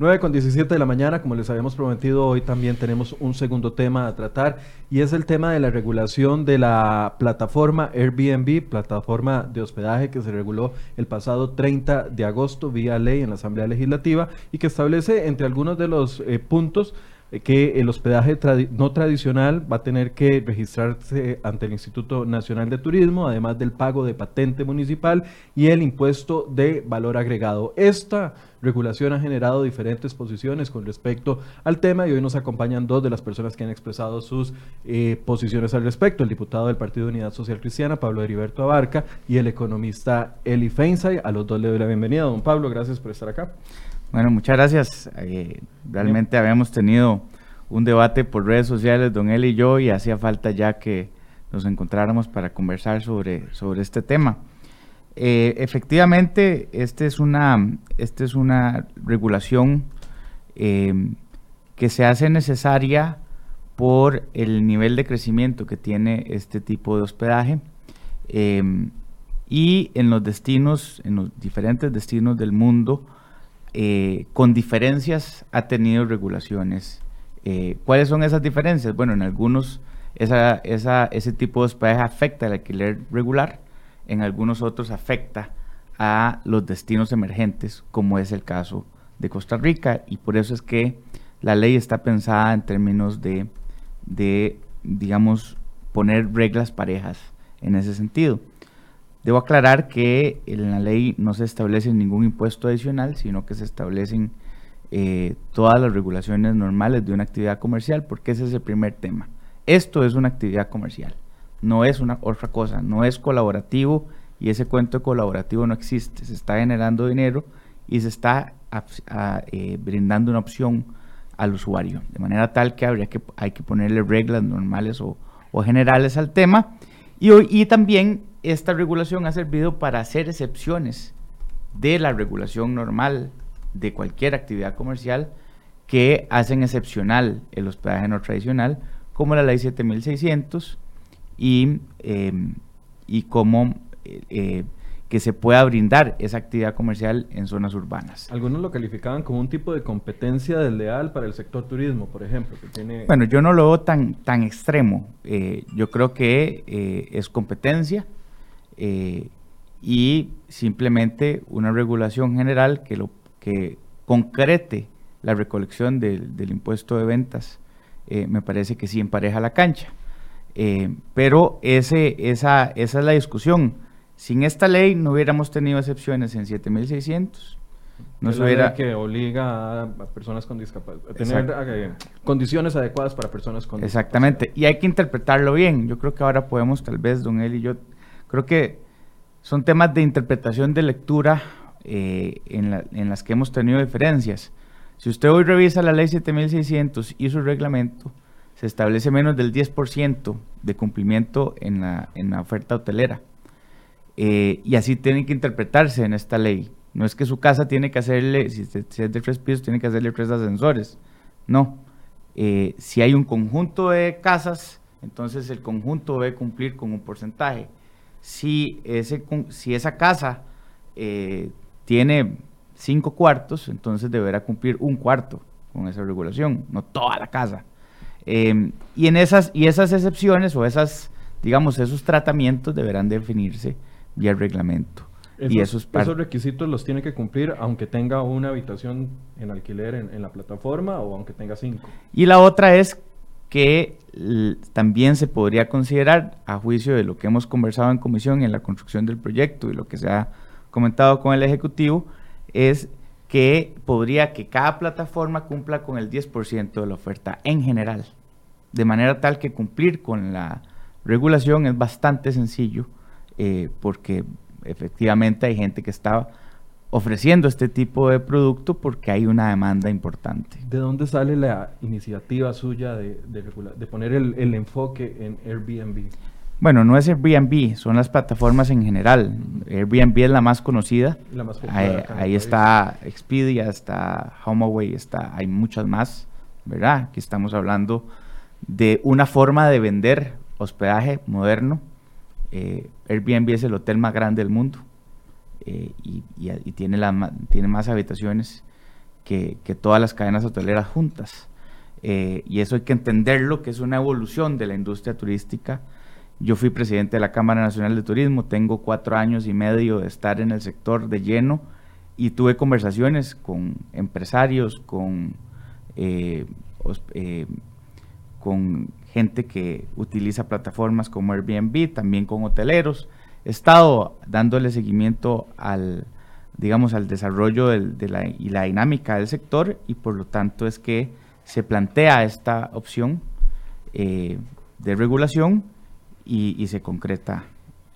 9 con 17 de la mañana, como les habíamos prometido, hoy también tenemos un segundo tema a tratar y es el tema de la regulación de la plataforma Airbnb, plataforma de hospedaje que se reguló el pasado 30 de agosto vía ley en la Asamblea Legislativa y que establece entre algunos de los eh, puntos eh, que el hospedaje no tradicional va a tener que registrarse ante el Instituto Nacional de Turismo, además del pago de patente municipal y el impuesto de valor agregado. Esta regulación ha generado diferentes posiciones con respecto al tema y hoy nos acompañan dos de las personas que han expresado sus eh, posiciones al respecto, el diputado del Partido de Unidad Social Cristiana, Pablo Heriberto Abarca, y el economista Eli Feinsay. A los dos le doy la bienvenida. Don Pablo, gracias por estar acá. Bueno, muchas gracias. Eh, realmente habíamos tenido un debate por redes sociales, don él y yo, y hacía falta ya que nos encontráramos para conversar sobre, sobre este tema. Eh, efectivamente, este es una, este es una regulación eh, que se hace necesaria por el nivel de crecimiento que tiene este tipo de hospedaje. y en los destinos, en los diferentes destinos del mundo, eh, con diferencias ha tenido regulaciones. Eh, ¿Cuáles son esas diferencias? Bueno, en algunos ese tipo de hospedaje afecta al alquiler regular, en algunos otros afecta a los destinos emergentes, como es el caso de Costa Rica, y por eso es que la ley está pensada en términos de, de digamos, poner reglas parejas en ese sentido. Debo aclarar que en la ley no se establece ningún impuesto adicional, sino que se establecen eh, todas las regulaciones normales de una actividad comercial, porque ese es el primer tema. Esto es una actividad comercial, no es una otra cosa, no es colaborativo y ese cuento colaborativo no existe. Se está generando dinero y se está eh, brindando una opción al usuario, de manera tal que habría que hay que ponerle reglas normales o, generales al tema. Y, y también esta regulación ha servido para hacer excepciones de la regulación normal de cualquier actividad comercial que hacen excepcional el hospedaje no tradicional, como la ley 7600 y, em, y como eh, que se pueda brindar esa actividad comercial en zonas urbanas. Algunos lo calificaban como un tipo de competencia desleal para el sector turismo, por ejemplo. Que tiene... Bueno, yo no lo veo tan, tan extremo. Eh, yo creo que eh, es competencia eh, y simplemente una regulación general que, lo, que concrete la recolección del impuesto de ventas, eh, me parece que sí empareja la cancha. Eh, pero ese, esa, esa es la discusión. Sin esta ley no hubiéramos tenido excepciones en 7600. No se hubiera... que obliga a, personas con discapacidad a tener condiciones adecuadas para personas con Exactamente, y hay que interpretarlo bien. Yo creo que ahora podemos, tal vez, don él y yo, Creo que son temas de interpretación de lectura eh, en, las que hemos tenido diferencias. Si usted hoy revisa la ley 7600 y su reglamento, se establece menos del 10% de cumplimiento en la, oferta hotelera. Eh, y así tiene que interpretarse en esta ley. No es que su casa tiene que hacerle, si, es de tres pisos, tiene que hacerle tres ascensores. No. Eh, si hay un conjunto de casas, entonces el conjunto debe cumplir con un porcentaje si, ese, si esa casa eh, tiene cinco cuartos, entonces deberá cumplir un cuarto con esa regulación, no toda la casa. Em, y, en esas, y esas excepciones o esas, digamos, esos tratamientos deberán definirse vía reglamento. Esos, y esos, esos, requisitos los tiene que cumplir aunque tenga una habitación en alquiler en, en la plataforma o aunque tenga cinco. Y la otra es que también se podría considerar, a juicio de lo que hemos conversado en comisión en la construcción del proyecto y lo que se ha comentado con el Ejecutivo, es que podría que cada plataforma cumpla con el 10% de la oferta en general, de manera tal que cumplir con la regulación es bastante sencillo, eh, porque efectivamente hay gente que está ofreciendo este tipo de producto porque hay una demanda importante. ¿De dónde sale la iniciativa suya de, de, poner el, enfoque en Airbnb? Bueno, no es Airbnb, son las plataformas en general. Airbnb es la más conocida. La más ahí, está Expedia, está HomeAway, está, hay muchas más, ¿verdad? Aquí estamos hablando de una forma de vender hospedaje moderno. Eh, Airbnb es el hotel más grande del mundo. Eh, y, tiene, la, tiene más habitaciones que, todas las cadenas hoteleras juntas. Eh, y eso hay que entenderlo, que es una evolución de la industria turística. Yo fui presidente de la Cámara Nacional de Turismo, tengo cuatro años y medio de estar en el sector de lleno y tuve conversaciones con empresarios, con, eh, eh, gente que utiliza plataformas como Airbnb, también con hoteleros. He estado dándole seguimiento al, digamos, al desarrollo de la, y la dinámica del sector y por lo tanto es que se plantea esta opción eh, de regulación y, se concreta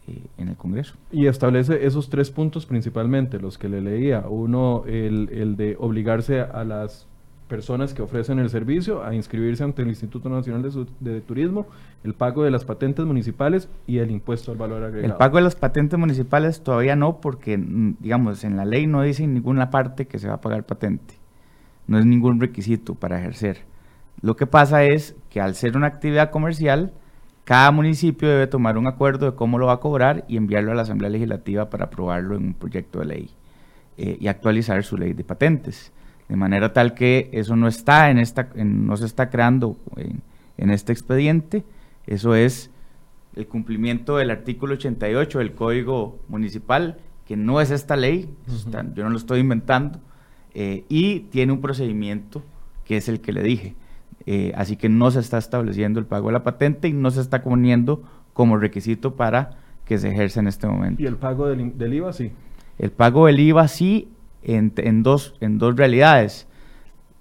eh, en el Congreso. Y establece esos tres puntos principalmente, los que le leía. Uno, el, el de obligarse a las personas que ofrecen el servicio a inscribirse ante el Instituto Nacional de, Turismo, el pago de las patentes municipales y el impuesto al valor agregado. El pago de las patentes municipales todavía no, porque, mm, digamos, en la ley no dice en ninguna parte que se va a pagar patente. No es ningún requisito para ejercer. Lo que pasa es que al ser una actividad comercial, cada municipio debe tomar un acuerdo de cómo lo va a cobrar y enviarlo a la Asamblea Legislativa para aprobarlo en un proyecto de ley eh, y actualizar su ley de patentes. De manera tal que eso no está en esta, no se está creando en, este expediente, eso es el cumplimiento del artículo 88 del Código Municipal, que no es esta ley, yo no lo estoy inventando, eh, y tiene un procedimiento que es el que le dije. Eh, así que no se está estableciendo el pago de la patente y no se está poniendo como requisito para que se ejerza en este momento. ¿Y el pago del, del IVA sí? El pago del IVA sí en, dos, en dos realidades.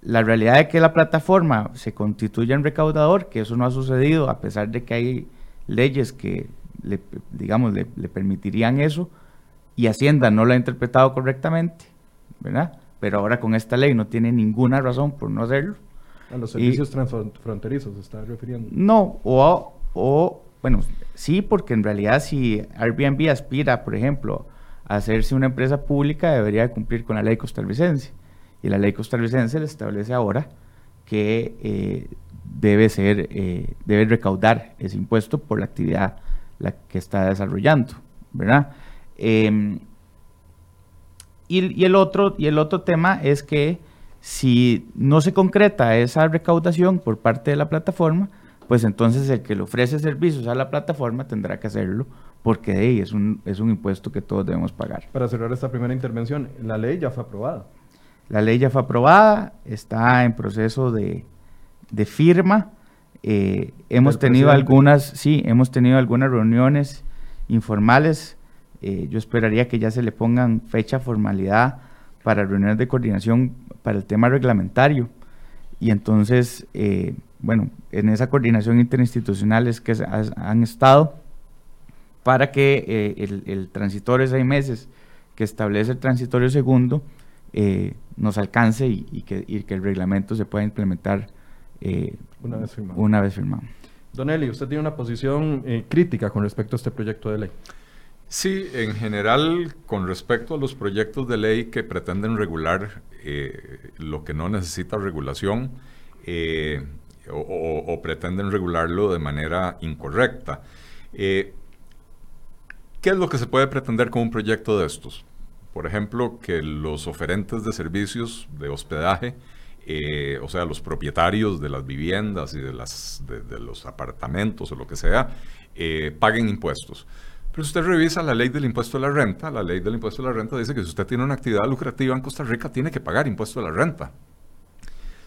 La realidad de que la plataforma se constituya en recaudador, que eso no ha sucedido a pesar de que hay leyes que, le, digamos, le, permitirían eso, y Hacienda no lo ha interpretado correctamente, ¿verdad? Pero ahora con esta ley no tiene ninguna razón por no hacerlo. A los servicios transfronterizos se está refiriendo. No, o, o, bueno, sí, porque en realidad si Airbnb aspira, por ejemplo, hacerse una empresa pública debería cumplir con la ley costarricense. Y la ley costarricense le establece ahora que eh, debe ser, eh, debe recaudar ese impuesto por la actividad la que está desarrollando, ¿verdad? Em, y, el otro, y el otro tema es que si no se concreta esa recaudación por parte de la plataforma, pues entonces el que le ofrece servicios a la plataforma tendrá que hacerlo porque de es un, es un impuesto que todos debemos pagar. Para cerrar esta primera intervención, la ley ya fue aprobada. La ley ya fue aprobada, está en proceso de, firma. Eh, hemos tenido algunas, sí, hemos tenido algunas reuniones informales. Eh, yo esperaría que ya se le pongan fecha, formalidad para reuniones de coordinación para el tema reglamentario. Y entonces, eh, bueno, en esa coordinación interinstitucional es que han estado para que eh, el, el, transitorio de seis meses que establece el transitorio segundo eh, nos alcance y, que, el reglamento se pueda implementar eh, una, vez firmado. una vez firmado. Don Eli, usted tiene una posición crítica con respecto a este proyecto de ley. Sí, en general, con respecto a los proyectos de ley que pretenden regular lo que no necesita regulación o, pretenden regularlo de manera incorrecta. ¿Qué es lo que se puede pretender con un proyecto de estos? Por ejemplo, que los oferentes de servicios de hospedaje, eh, o sea, los propietarios de las viviendas y de, las, de, los apartamentos o lo que sea, eh, paguen impuestos. Pero si usted revisa la ley del impuesto a la renta, la ley del impuesto a la renta dice que si usted tiene una actividad lucrativa en Costa Rica, tiene que pagar impuesto a la renta.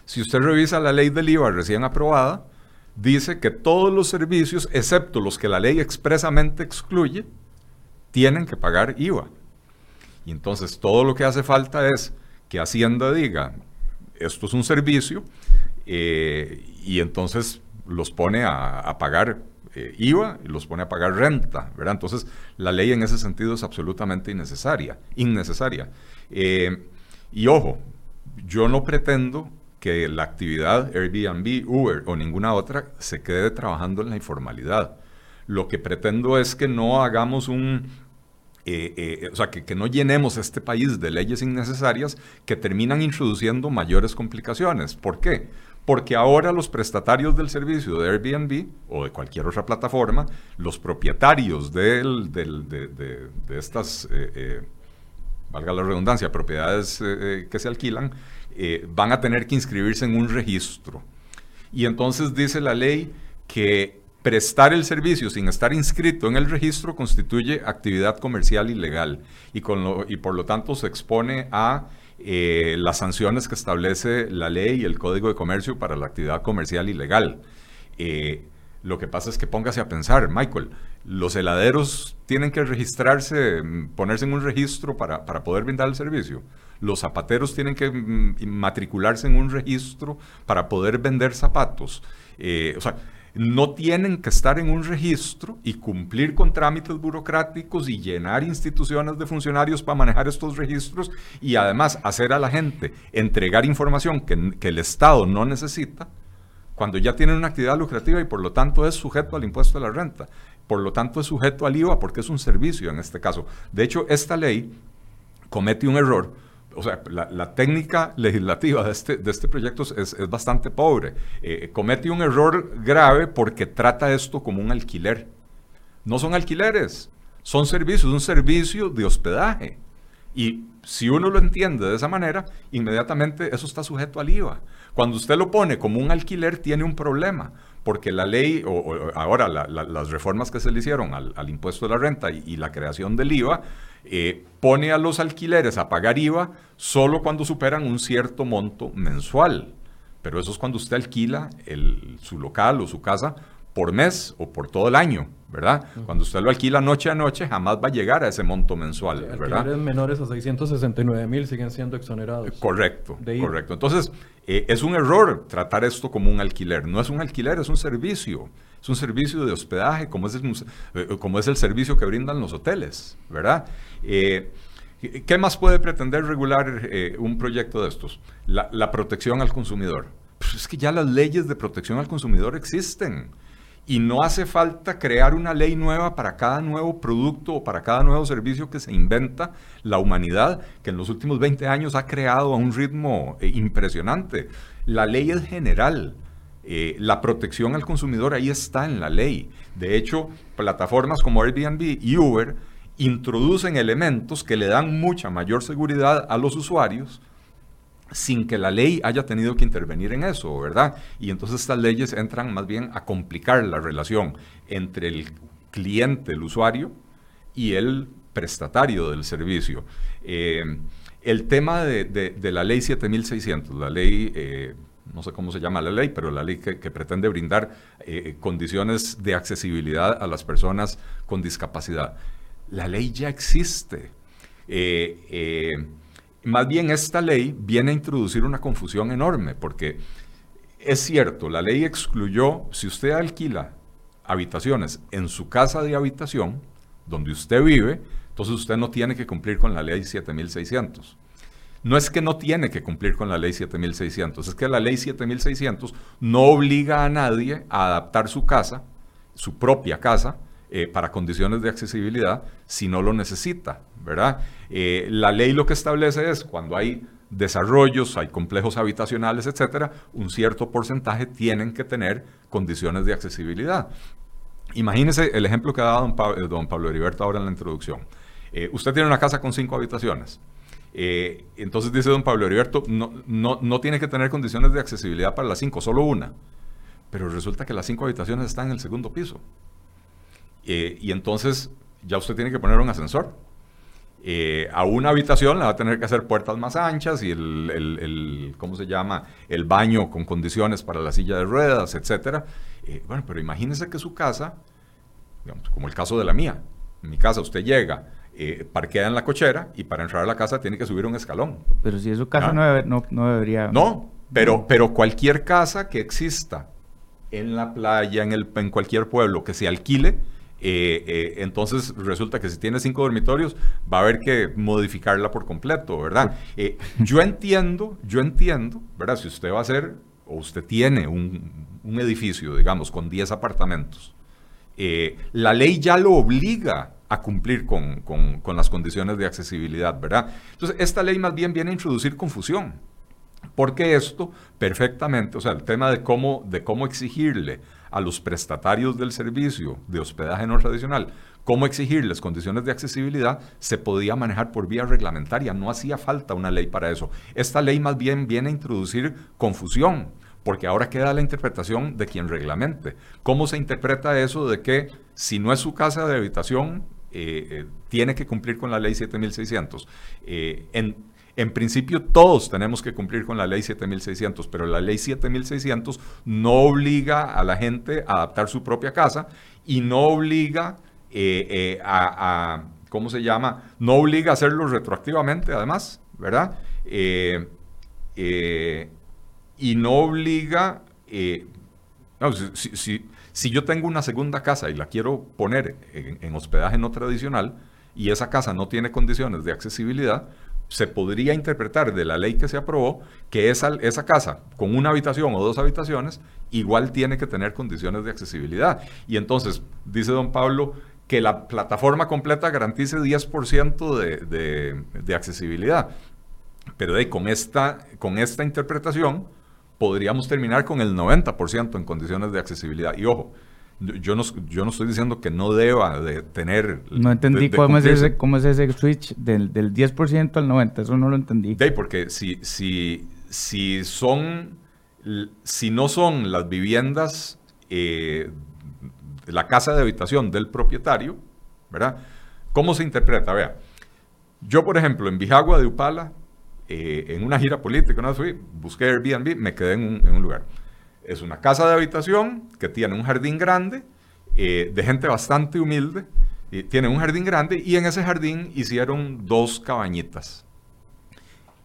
Si usted revisa la ley del IVA recién aprobada, dice que todos los servicios, excepto los que la ley expresamente excluye, tienen que pagar IVA. Y entonces todo lo que hace falta es que Hacienda diga, esto es un servicio, eh, y entonces los pone a, pagar eh, IVA y los pone a pagar renta, ¿verdad? Entonces la ley en ese sentido es absolutamente innecesaria, innecesaria. Eh, y ojo, yo no pretendo que la actividad Airbnb, Uber o ninguna otra se quede trabajando en la informalidad. Lo que pretendo es que no hagamos un, eh, eh, o sea, que, no llenemos este país de leyes innecesarias que terminan introduciendo mayores complicaciones. ¿Por qué? Porque ahora los prestatarios del servicio de Airbnb o de cualquier otra plataforma, los propietarios de, estas, eh, valga la redundancia, propiedades que se alquilan, eh, van a tener que inscribirse en un registro. Y entonces dice la ley que prestar el servicio sin estar inscrito en el registro constituye actividad comercial ilegal y por lo tanto se expone a eh, las sanciones que establece la ley y el Código de Comercio para la actividad comercial ilegal. Eh, lo que pasa es que póngase a pensar, Michael, los heladeros tienen que registrarse, mm, ponerse en un registro para, para poder brindar el servicio. Los zapateros tienen que mm, matricularse en un registro para poder vender zapatos. Eh, o sea, no tienen que estar en un registro y cumplir con trámites burocráticos y llenar instituciones de funcionarios para manejar estos registros y además hacer a la gente entregar información que, el Estado no necesita cuando ya tienen una actividad lucrativa y por lo tanto es sujeto al impuesto de la renta. Por lo tanto es sujeto al IVA porque es un servicio en este caso. De hecho, esta ley comete un error o sea, la, técnica legislativa de este, de este proyecto es, bastante pobre. Eh, comete un error grave porque trata esto como un alquiler. No son alquileres, son servicios, un servicio de hospedaje. Y si uno lo entiende de esa manera, inmediatamente eso está sujeto al IVA. Cuando usted lo pone como un alquiler, tiene un problema, porque la ley, o, ahora las reformas que se le hicieron al, impuesto de la renta y, la creación del IVA, eh, pone a los alquileres a pagar IVA solo cuando superan un cierto monto mensual. Pero eso es cuando usted alquila su local o su casa por mes o por todo el año, ¿verdad? Cuando usted lo alquila noche a noche, jamás va a llegar a ese monto mensual, sí, ¿verdad? menores a 669 mil siguen siendo exonerados. Correcto, correcto. Entonces, eh, es un error tratar esto como un alquiler. No es un alquiler, es un servicio. Es un servicio de hospedaje, como es el, eh, como es el servicio que brindan los hoteles, ¿verdad? Eh, ¿Qué más puede pretender regular un proyecto de estos? La, protección al consumidor. Pues es que ya las leyes de protección al consumidor existen y no hace falta crear una ley nueva para cada nuevo producto o para cada nuevo servicio que se inventa la humanidad, que en los últimos 20 años ha creado a un ritmo eh, impresionante. La ley es general. Eh, la protección al consumidor ahí está en la ley. De hecho, plataformas como Airbnb y Uber introducen elementos que le dan mucha mayor seguridad a los usuarios sin que la ley haya tenido que intervenir en eso, ¿verdad? Y entonces estas leyes entran más bien a complicar la relación entre el cliente, el usuario, y el prestatario del servicio. Eh, el tema de, la ley 7600, la ley, eh, no sé cómo se llama la ley, pero la ley que, pretende brindar eh, condiciones de accesibilidad a las personas con discapacidad. La ley ya existe. Más bien esta ley viene a introducir una confusión enorme, porque es cierto, la ley excluyó, si usted alquila habitaciones en su casa de habitación, donde usted vive, entonces usted no tiene que cumplir con la ley 7600. No es que no tiene que cumplir con la ley 7600, es que la ley 7600 no obliga a nadie a adaptar su casa, su propia casa, eh, para condiciones de accesibilidad si no lo necesita, ¿verdad? Eh, la ley lo que establece es cuando hay desarrollos, hay complejos habitacionales, etcétera, un cierto porcentaje tienen que tener condiciones de accesibilidad. Imagínese el ejemplo que ha dado don, eh, Pablo, Heriberto ahora en la introducción. usted tiene una casa con cinco habitaciones. entonces dice don Pablo Heriberto, no, no, no tiene que tener condiciones de accesibilidad para las cinco, solo una. Pero resulta que las cinco habitaciones están en el segundo piso. Eh, y entonces ya usted tiene que poner un ascensor. Eh, a una habitación le va a tener que hacer puertas más anchas y el, el, ¿cómo se llama? El baño con condiciones para la silla de ruedas, etc. Eh, bueno, pero imagínese que su casa, digamos, como el caso de la mía, en mi casa usted llega, parquea en la cochera y para entrar a la casa tiene que subir un escalón. Pero si es su casa ¿Ah? no, no, debería... No, pero, pero cualquier casa que exista en la playa, en, el, en cualquier pueblo que se alquile, eh, eh, entonces resulta que si tiene cinco dormitorios va a haber que modificarla por completo, ¿verdad? Eh, yo entiendo, yo entiendo, ¿verdad? Si usted va a hacer o usted tiene un, edificio, digamos, con 10 apartamentos, la ley ya lo obliga a cumplir con, con, las condiciones de accesibilidad, ¿verdad? Entonces, esta ley más bien viene a introducir confusión, porque esto perfectamente, o sea, el tema de cómo, de cómo exigirle a los prestatarios del servicio de hospedaje no tradicional cómo exigirles condiciones de accesibilidad, se podía manejar por vía reglamentaria, no hacía falta una ley para eso. Esta ley más bien viene a introducir confusión, porque ahora queda la interpretación de quien reglamente. ¿Cómo se interpreta eso de que si no es su casa de habitación, eh, eh, tiene que cumplir con la ley 7600? Eh, en, en principio todos tenemos que cumplir con la ley 7600, pero la ley 7600 no obliga a la gente a adaptar su propia casa y no obliga eh, eh, a, ¿cómo se llama? No obliga a hacerlo retroactivamente, además, ¿verdad? Eh, y no obliga, si, yo tengo una segunda casa y la quiero poner en, hospedaje no tradicional y esa casa no tiene condiciones de accesibilidad, se podría interpretar de la ley que se aprobó que esa, esa casa con una habitación o dos habitaciones igual tiene que tener condiciones de accesibilidad. Y entonces, dice don Pablo, que la plataforma completa garantice 10% de, de, accesibilidad. Pero de, con, esta, con esta interpretación podríamos terminar con el 90% en condiciones de accesibilidad. Y ojo, yo no, yo no estoy diciendo que no deba de tener... No entendí cómo, es ese, cómo es ese switch del, del 10% al 90%, eso no lo entendí. De, porque si, si, si son... Si no son las viviendas eh, la casa de habitación del propietario, ¿verdad? ¿Cómo se interpreta? Vea, yo, por ejemplo, en Bijagua de Upala, eh, en una gira política, una fui, busqué Airbnb, me quedé en un, lugar. Es una casa de habitación que tiene un jardín grande, eh, de gente bastante humilde, y tiene un jardín grande y en ese jardín hicieron dos cabañitas.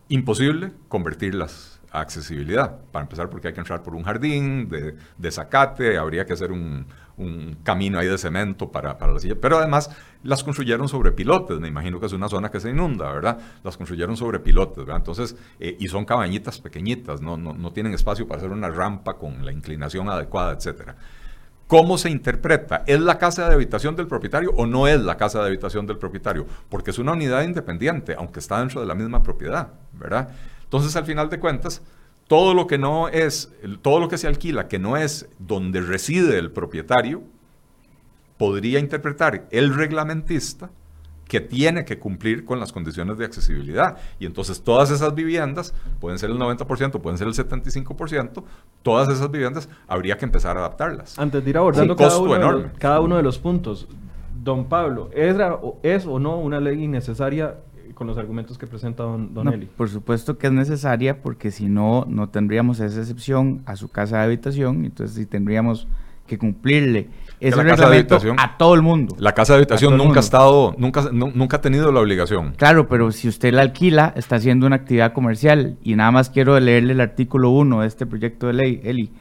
Imposible convertirlas a accesibilidad. Para empezar, porque hay que entrar por un jardín de, de zacate, habría que hacer un, un camino ahí de cemento para, para la silla, pero además las construyeron sobre pilotes, me imagino que es una zona que se inunda, ¿verdad? Las construyeron sobre pilotes, ¿verdad? Entonces, eh, y son cabañitas pequeñitas, ¿no? No, no tienen espacio para hacer una rampa con la inclinación adecuada, etcétera. ¿Cómo se interpreta? ¿Es la casa de habitación del propietario o no es la casa de habitación del propietario? Porque es una unidad independiente, aunque está dentro de la misma propiedad, ¿verdad? Entonces, al final de cuentas, todo lo que no es, todo lo que se alquila, que no es donde reside el propietario, podría interpretar el reglamentista que tiene que cumplir con las condiciones de accesibilidad. Y entonces todas esas viviendas, pueden ser el 90%, pueden ser el 75%, todas esas viviendas habría que empezar a adaptarlas. Antes de ir abordando cada, uno de los, cada uno de los puntos, don Pablo, ¿es, ¿es o no una ley innecesaria con los argumentos que presenta don, don Eli. Por supuesto que es necesaria porque si no, no tendríamos esa excepción a su casa de habitación, entonces sí tendríamos que cumplirle ese reglamento a todo el mundo. La casa de habitación nunca ha estado, nunca, nunca ha tenido la obligación. Claro, pero si usted la alquila, está haciendo una actividad comercial. Y nada más quiero leerle el artículo 1 de este proyecto de ley, Eli.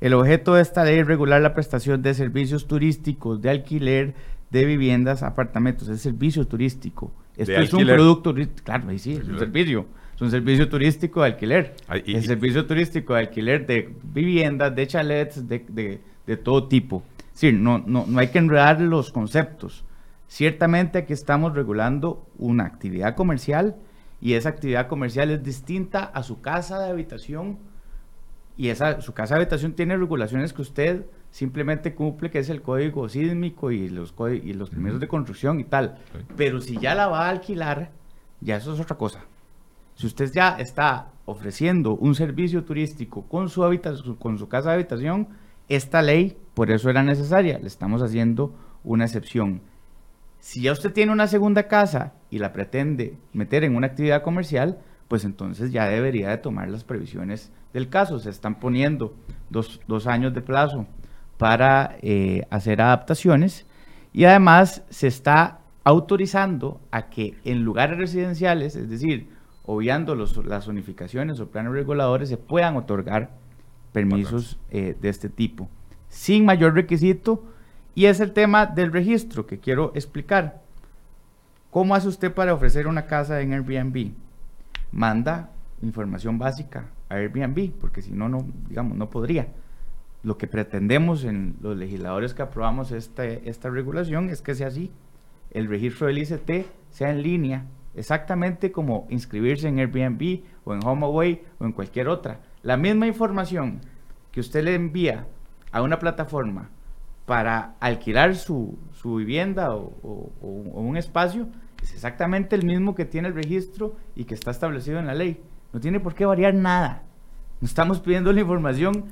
El objeto de esta ley es regular la prestación de servicios turísticos de alquiler de viviendas, apartamentos, es servicio turístico esto es un producto, claro, sí, es un servicio. Es un servicio turístico de alquiler. Es servicio turístico de alquiler de viviendas, de chalets, de, de, todo tipo. Sí, no, no, no hay que enredar los conceptos. Ciertamente aquí estamos regulando una actividad comercial y esa actividad comercial es distinta a su casa de habitación y esa, su casa de habitación tiene regulaciones que usted simplemente cumple, que es el código sísmico y los, y los permisos de construcción y tal. Pero si ya la va a alquilar, ya eso es otra cosa. Si usted ya está ofreciendo un servicio turístico con su, habitación, con su casa de habitación, esta ley, por eso era necesaria, le estamos haciendo una excepción. Si ya usted tiene una segunda casa y la pretende meter en una actividad comercial, pues entonces ya debería de tomar las previsiones del caso. Se están poniendo dos, dos años de plazo para eh, hacer adaptaciones y además se está autorizando a que en lugares residenciales, es decir, obviando las unificaciones o planes reguladores, se puedan otorgar permisos eh, de este tipo, sin mayor requisito. Y es el tema del registro que quiero explicar. ¿Cómo hace usted para ofrecer una casa en Airbnb? Manda información básica a Airbnb, porque si no, no, digamos, no podría lo que pretendemos en los legisladores que aprobamos este, esta regulación es que sea así. El registro del ICT sea en línea, exactamente como inscribirse en Airbnb o en HomeAway o en cualquier otra. La misma información que usted le envía a una plataforma para alquilar su, vivienda o, un espacio, es exactamente el mismo que tiene el registro y que está establecido en la ley. No tiene por qué variar nada. No estamos pidiendo la información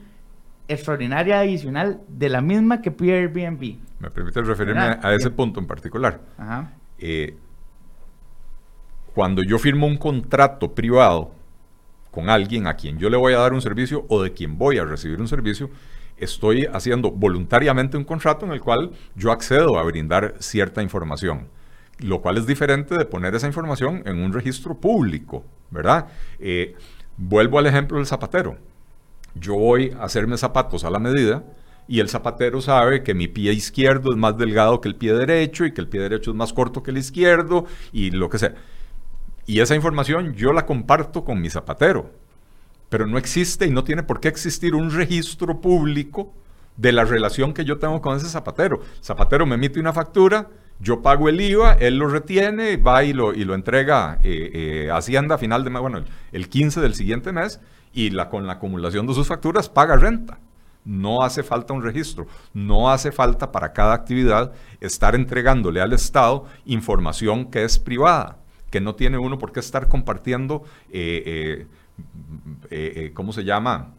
extraordinaria adicional de la misma que pide Airbnb. Me permite referirme a ese punto en particular. Eh, cuando yo firmo un contrato privado con alguien a quien yo le voy a dar un servicio o de quien voy a recibir un servicio, estoy haciendo voluntariamente un contrato en el cual yo accedo a brindar cierta información, lo cual es diferente de poner esa información en un registro público, ¿verdad? Eh, vuelvo al ejemplo del zapatero. Yo voy a hacerme zapatos a la medida y el zapatero sabe que mi pie izquierdo es más delgado que el pie derecho y que el pie derecho es más corto que el izquierdo y lo que sea. Y esa información yo la comparto con mi zapatero pero no existe y no tiene por qué existir un registro público de la relación que yo tengo con ese zapatero. zapatero me emite una factura, yo pago el IVA, él lo retiene, va y lo, y lo entrega eh, eh, Hacienda a final de mes, bueno, el 15 del siguiente mes, y la, con la acumulación de sus facturas paga renta. No hace falta un registro, no hace falta para cada actividad estar entregándole al Estado información que es privada, que no tiene uno por qué estar compartiendo. Eh, eh, eh, ¿cómo se llama?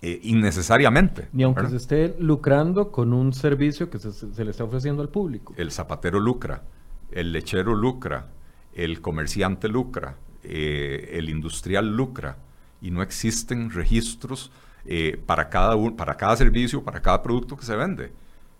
Innecesariamente. Ni aunque se esté lucrando con un servicio que se, le está ofreciendo al público. El zapatero lucra, el lechero lucra, el comerciante lucra, el industrial lucra, y no existen registros para, cada para cada servicio, para cada producto que se vende.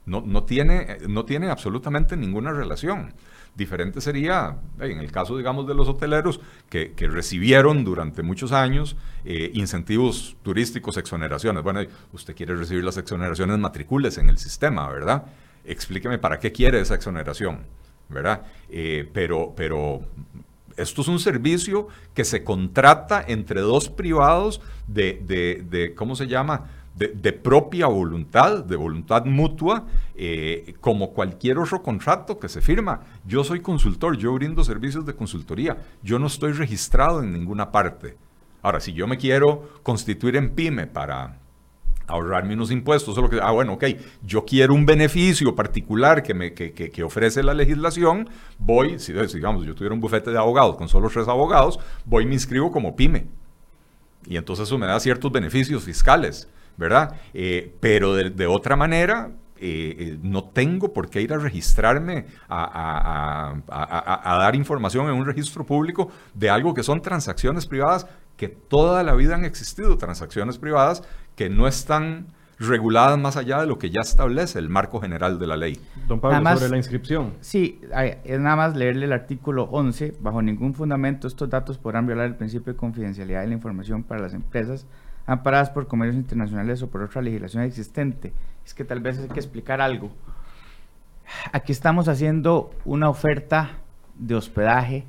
No, no, tiene, no tiene absolutamente ninguna relación. Diferente sería, en el caso, digamos, de los hoteleros, que, recibieron durante muchos años eh, incentivos turísticos, exoneraciones. Bueno, usted quiere recibir las exoneraciones, matricules en el sistema, ¿verdad? Explíqueme para qué quiere esa exoneración, ¿verdad? Eh, pero, pero esto es un servicio que se contrata entre dos privados de, de, de ¿cómo se llama? de, propia voluntad, de voluntad mutua, eh, como cualquier otro contrato que se firma. Yo soy consultor, yo brindo servicios de consultoría, yo no estoy registrado en ninguna parte. Ahora, si yo me quiero constituir en pyme para ahorrarme unos impuestos, lo que, ah, bueno, ok, yo quiero un beneficio particular que, me, que, que, ofrece la legislación, voy, si digamos, yo tuviera un bufete de abogados con solo tres abogados, voy y me inscribo como pyme. Y entonces eso me da ciertos beneficios fiscales. ¿verdad? Eh, pero de, otra manera, eh, eh, no tengo por qué ir a registrarme a, dar información en un registro público de algo que son transacciones privadas que toda la vida han existido, transacciones privadas que no están reguladas más allá de lo que ya establece el marco general de la ley. Don Pablo, sobre la inscripción. Sí, es nada más leerle el artículo 11. Bajo ningún fundamento estos datos podrán violar el principio de confidencialidad de la información para las empresas amparadas por comercios internacionales o por otra legislación existente. Es que tal vez hay que explicar algo. Aquí estamos haciendo una oferta de hospedaje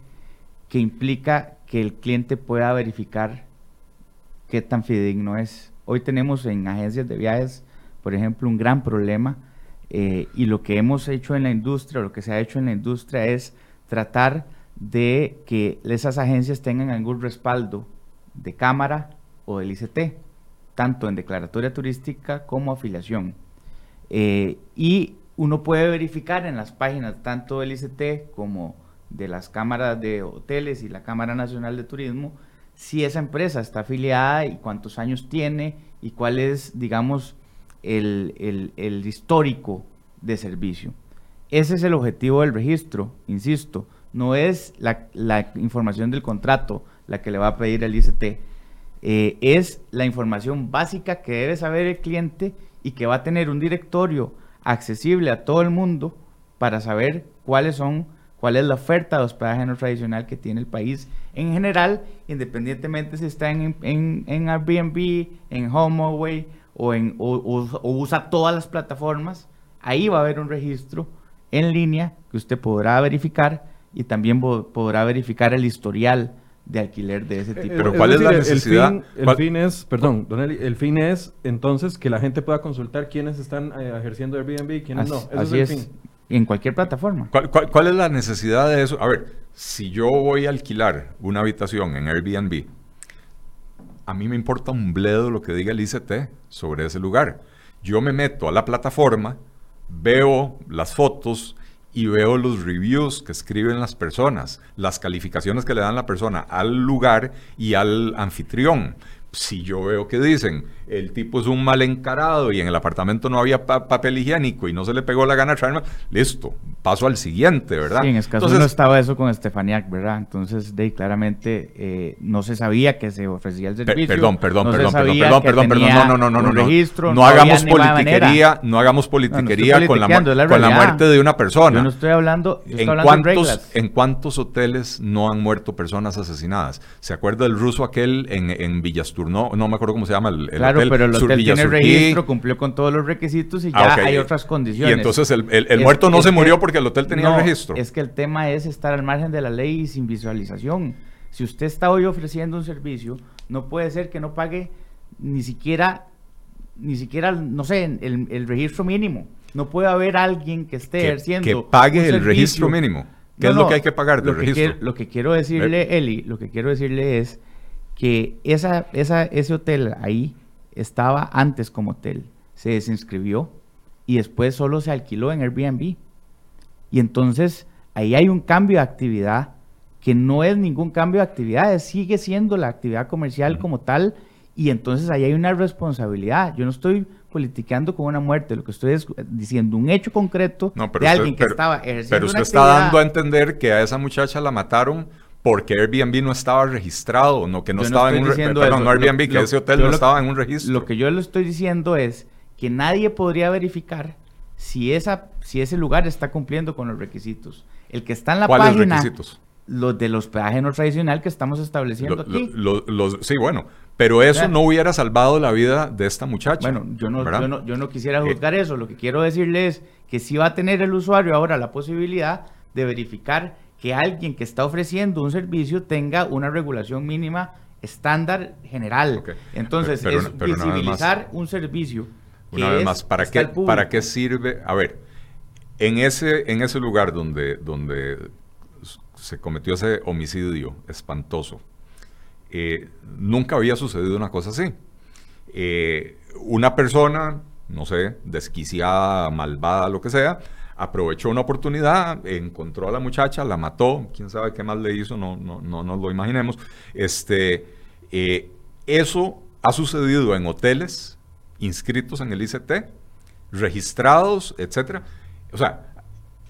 que implica que el cliente pueda verificar qué tan fidedigno es. Hoy tenemos en agencias de viajes, por ejemplo, un gran problema eh, y lo que hemos hecho en la industria, lo que se ha hecho en la industria es tratar de que esas agencias tengan algún respaldo de cámara, o del ICT, tanto en declaratoria turística como afiliación. Eh, y uno puede verificar en las páginas tanto del ICT como de las cámaras de hoteles y la Cámara Nacional de Turismo si esa empresa está afiliada y cuántos años tiene y cuál es, digamos, el, histórico de servicio. Ese es el objetivo del registro, insisto, no es la, la información del contrato la que le va a pedir el ICT, eh, es la información básica que debe saber el cliente y que va a tener un directorio accesible a todo el mundo para saber cuáles son, cuál es la oferta de hospedaje no tradicional que tiene el país en general, independientemente si está en, en, en Airbnb, en HomeAway o, en, o usa todas las plataformas, ahí va a haber un registro en línea que usted podrá verificar y también podrá verificar el historial de alquiler de ese tipo. Pero ¿cuál es, la necesidad? El fin, es, perdón, Don el fin es entonces que la gente pueda consultar quiénes están eh, ejerciendo Airbnb y quiénes no. así es, En cualquier plataforma. ¿Cuál, es la necesidad de eso? A ver, si yo voy a alquilar una habitación en Airbnb, a mí me importa un bledo lo que diga el ICT sobre ese lugar. Yo me meto a la plataforma, veo las fotos y veo los reviews que escriben las personas, las calificaciones que le dan la persona al lugar y al anfitrión si yo veo que dicen, el tipo es un mal encarado y en el apartamento no había papel higiénico y no se le pegó la gana traerme, listo, paso al siguiente, ¿verdad? Sí, en caso no estaba eso con Estefaniak, ¿verdad? Entonces, de claramente eh, no se sabía que se ofrecía el servicio. perdón, perdón, perdón, perdón, perdón, perdón, perdón, no, no, no, no, no, registro, no, hagamos politiquería, no hagamos politiquería con, la, con la muerte de una persona. Yo no estoy hablando, yo estoy ¿En, hablando cuántos, ¿En cuántos hoteles no han muerto personas asesinadas? ¿Se acuerda del ruso aquel en, en Villastur? No, no me acuerdo cómo se llama el, el claro, pero el hotel tiene registro, cumplió con todos los requisitos y ah, ya hay otras condiciones. Y entonces el, muerto no se murió porque el hotel tenía registro. Es que el tema es estar al margen de la ley y sin visualización. Si usted está hoy ofreciendo un servicio, no puede ser que no pague ni siquiera, ni siquiera, no sé, el, registro mínimo. No puede haber alguien que esté ejerciendo. Que pague el registro mínimo. ¿Qué es lo que hay que pagar del registro? lo que quiero decirle, Eli, lo que quiero decirle es que esa, esa, ese hotel ahí estaba antes como hotel, se desinscribió y después solo se alquiló en Airbnb. Y entonces ahí hay un cambio de actividad que no es ningún cambio de actividad, sigue siendo la actividad comercial como tal y entonces ahí hay una responsabilidad. Yo no estoy politicando con una muerte, lo que estoy diciendo un hecho concreto de alguien que estaba ejerciendo Pero usted está dando a entender que a esa muchacha la mataron porque Airbnb no estaba registrado, no que no estaba en un perdón, no Airbnb, que ese hotel no estaba en un registro. Lo que yo le estoy diciendo es que nadie podría verificar si esa si ese lugar está cumpliendo con los requisitos. El que está en la ¿Cuáles página requisitos? los del hospedaje no tradicional que estamos estableciendo aquí. los, sí, bueno, pero eso no hubiera salvado la vida de esta muchacha. Bueno, yo no, yo no, yo no quisiera eh, juzgar eso. Lo que quiero decirle es que sí va a tener el usuario ahora la posibilidad de verificar que alguien que está ofreciendo un servicio tenga una regulación mínima estándar general. Entonces, es visibilizar un servicio. una vez más, ¿para qué, ¿para qué sirve? A ver, en ese, en ese lugar donde, donde se cometió ese homicidio espantoso, eh, nunca había sucedido una cosa así. Eh, una persona, no sé, desquiciada, malvada, lo que sea, aprovechó una oportunidad, encontró a la muchacha, la mató, quién sabe qué más le hizo, no, no, no nos lo imaginemos. Este, eh, eso ha sucedido en hoteles inscritos en el ICT, registrados, etcétera. O sea,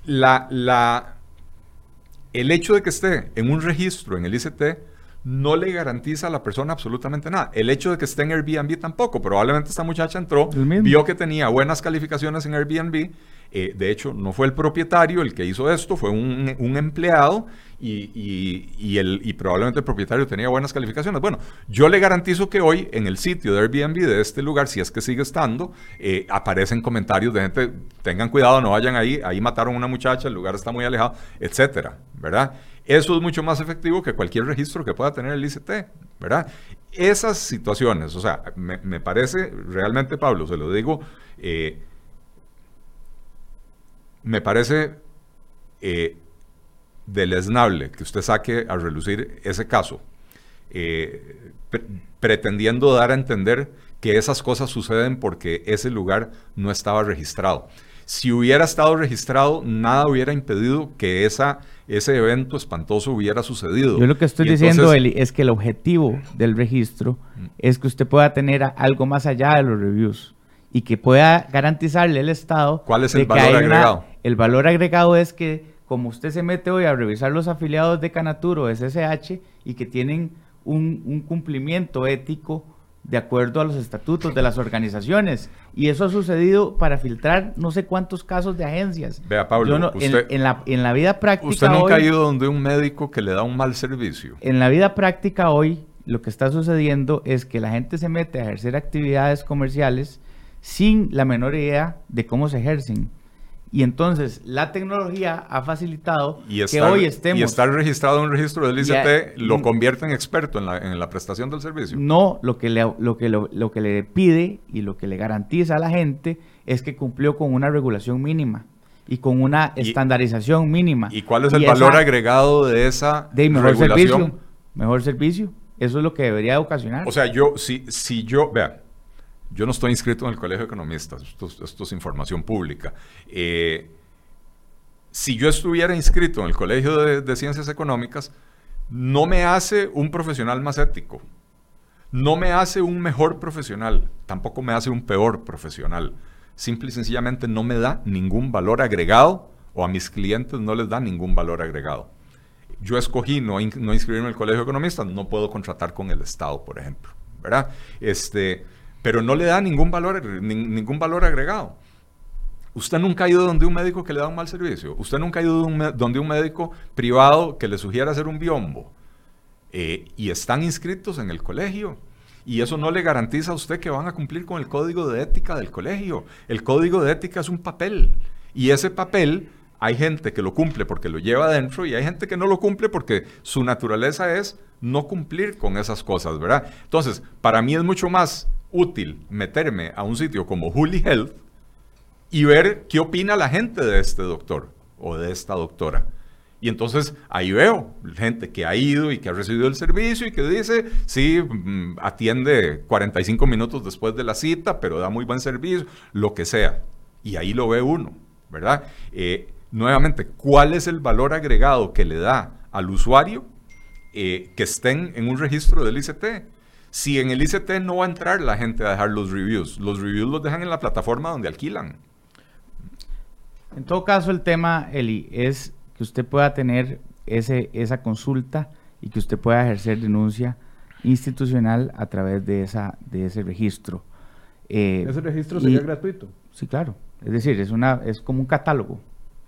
la, la, el hecho de que esté en un registro en el ICT no le garantiza a la persona absolutamente nada. El hecho de que esté en Airbnb tampoco. Probablemente esta muchacha entró, vio que tenía buenas calificaciones en Airbnb eh, de hecho, no fue el propietario el que hizo esto, fue un, empleado y, el, y probablemente el propietario tenía buenas calificaciones. Bueno, yo le garantizo que hoy en el sitio de Airbnb de este lugar, si es que sigue estando, eh, aparecen comentarios de gente, tengan cuidado, no vayan ahí, ahí mataron a una muchacha, el lugar está muy alejado, etcétera, ¿verdad? Eso es mucho más efectivo que cualquier registro que pueda tener el ICT, ¿verdad? Esas situaciones, o sea, me, parece realmente, Pablo, se lo digo, eh, me parece eh, deleznable que usted saque a relucir ese caso, eh, pretendiendo dar a entender que esas cosas suceden porque ese lugar no estaba registrado. Si hubiera estado registrado, nada hubiera impedido que esa, ese evento espantoso hubiera sucedido. Yo lo que estoy diciendo, Eli, es que el objetivo del registro mm. es que usted pueda tener algo más allá de los reviews y que pueda garantizarle al Estado. ¿Cuál es el valor agregado? El valor agregado es que, como usted se mete hoy a revisar los afiliados de Canatur o de SSH y que tienen un, cumplimiento ético de acuerdo a los estatutos de las organizaciones. Y eso ha sucedido para filtrar no sé cuántos casos de agencias. Vea, Pablo, en, la, en la vida práctica. Usted nunca ha ido donde un médico que le da un mal servicio. En la vida práctica hoy, lo que está sucediendo es que la gente se mete a ejercer actividades comerciales sin la menor idea de cómo se ejercen. Y entonces la tecnología ha facilitado que hoy estemos... Y estar registrado en un registro del ICT lo convierte en experto en la, en la, prestación del servicio. No, lo que, le, lo, que, lo, que le pide y lo que le garantiza a la gente es que cumplió con una regulación mínima y con una estandarización mínima. ¿Y cuál es el valor agregado de esa de mejor Servicio, mejor servicio. Eso es lo que debería ocasionar. O sea, yo, si, si yo, vea, Yo no estoy inscrito en el Colegio de Economistas, esto, es información pública. Eh, si yo estuviera inscrito en el Colegio de, Ciencias Económicas, no me hace un profesional más ético, no me hace un mejor profesional, tampoco me hace un peor profesional. Simple y sencillamente no me da ningún valor agregado o a mis clientes no les da ningún valor agregado. Yo escogí no, no inscribirme en el Colegio de Economistas, no puedo contratar con el Estado, por ejemplo, ¿verdad? Este, pero no le da ningún valor, ningún valor agregado. Usted nunca ha ido donde un médico que le da un mal servicio. Usted nunca ha ido donde un médico privado que le sugiera hacer un biombo. Eh, y están inscritos en el colegio. Y eso no le garantiza a usted que van a cumplir con el código de ética del colegio. El código de ética es un papel. Y ese papel hay gente que lo cumple porque lo lleva adentro y hay gente que no lo cumple porque su naturaleza es no cumplir con esas cosas, ¿verdad? Entonces, para mí es mucho más útil meterme a un sitio como Holy Health y ver qué opina la gente de este doctor o de esta doctora. Y entonces ahí veo gente que ha ido y que ha recibido el servicio y que dice, sí, mm, atiende 45 minutos después de la cita, pero da muy buen servicio, lo que sea. Y ahí lo ve uno, ¿verdad? Eh, nuevamente, ¿cuál es el valor agregado que le da al usuario eh, que estén en un registro del ICT? Si en el ICT no va a entrar la gente a dejar los reviews, los reviews los dejan en la plataforma donde alquilan. En todo caso, el tema, Eli, es que usted pueda tener ese, esa consulta y que usted pueda ejercer denuncia institucional a través de, esa, de ese registro. Eh, ¿Ese registro sería gratuito? Sí, claro. Es decir, es, una, es como un catálogo.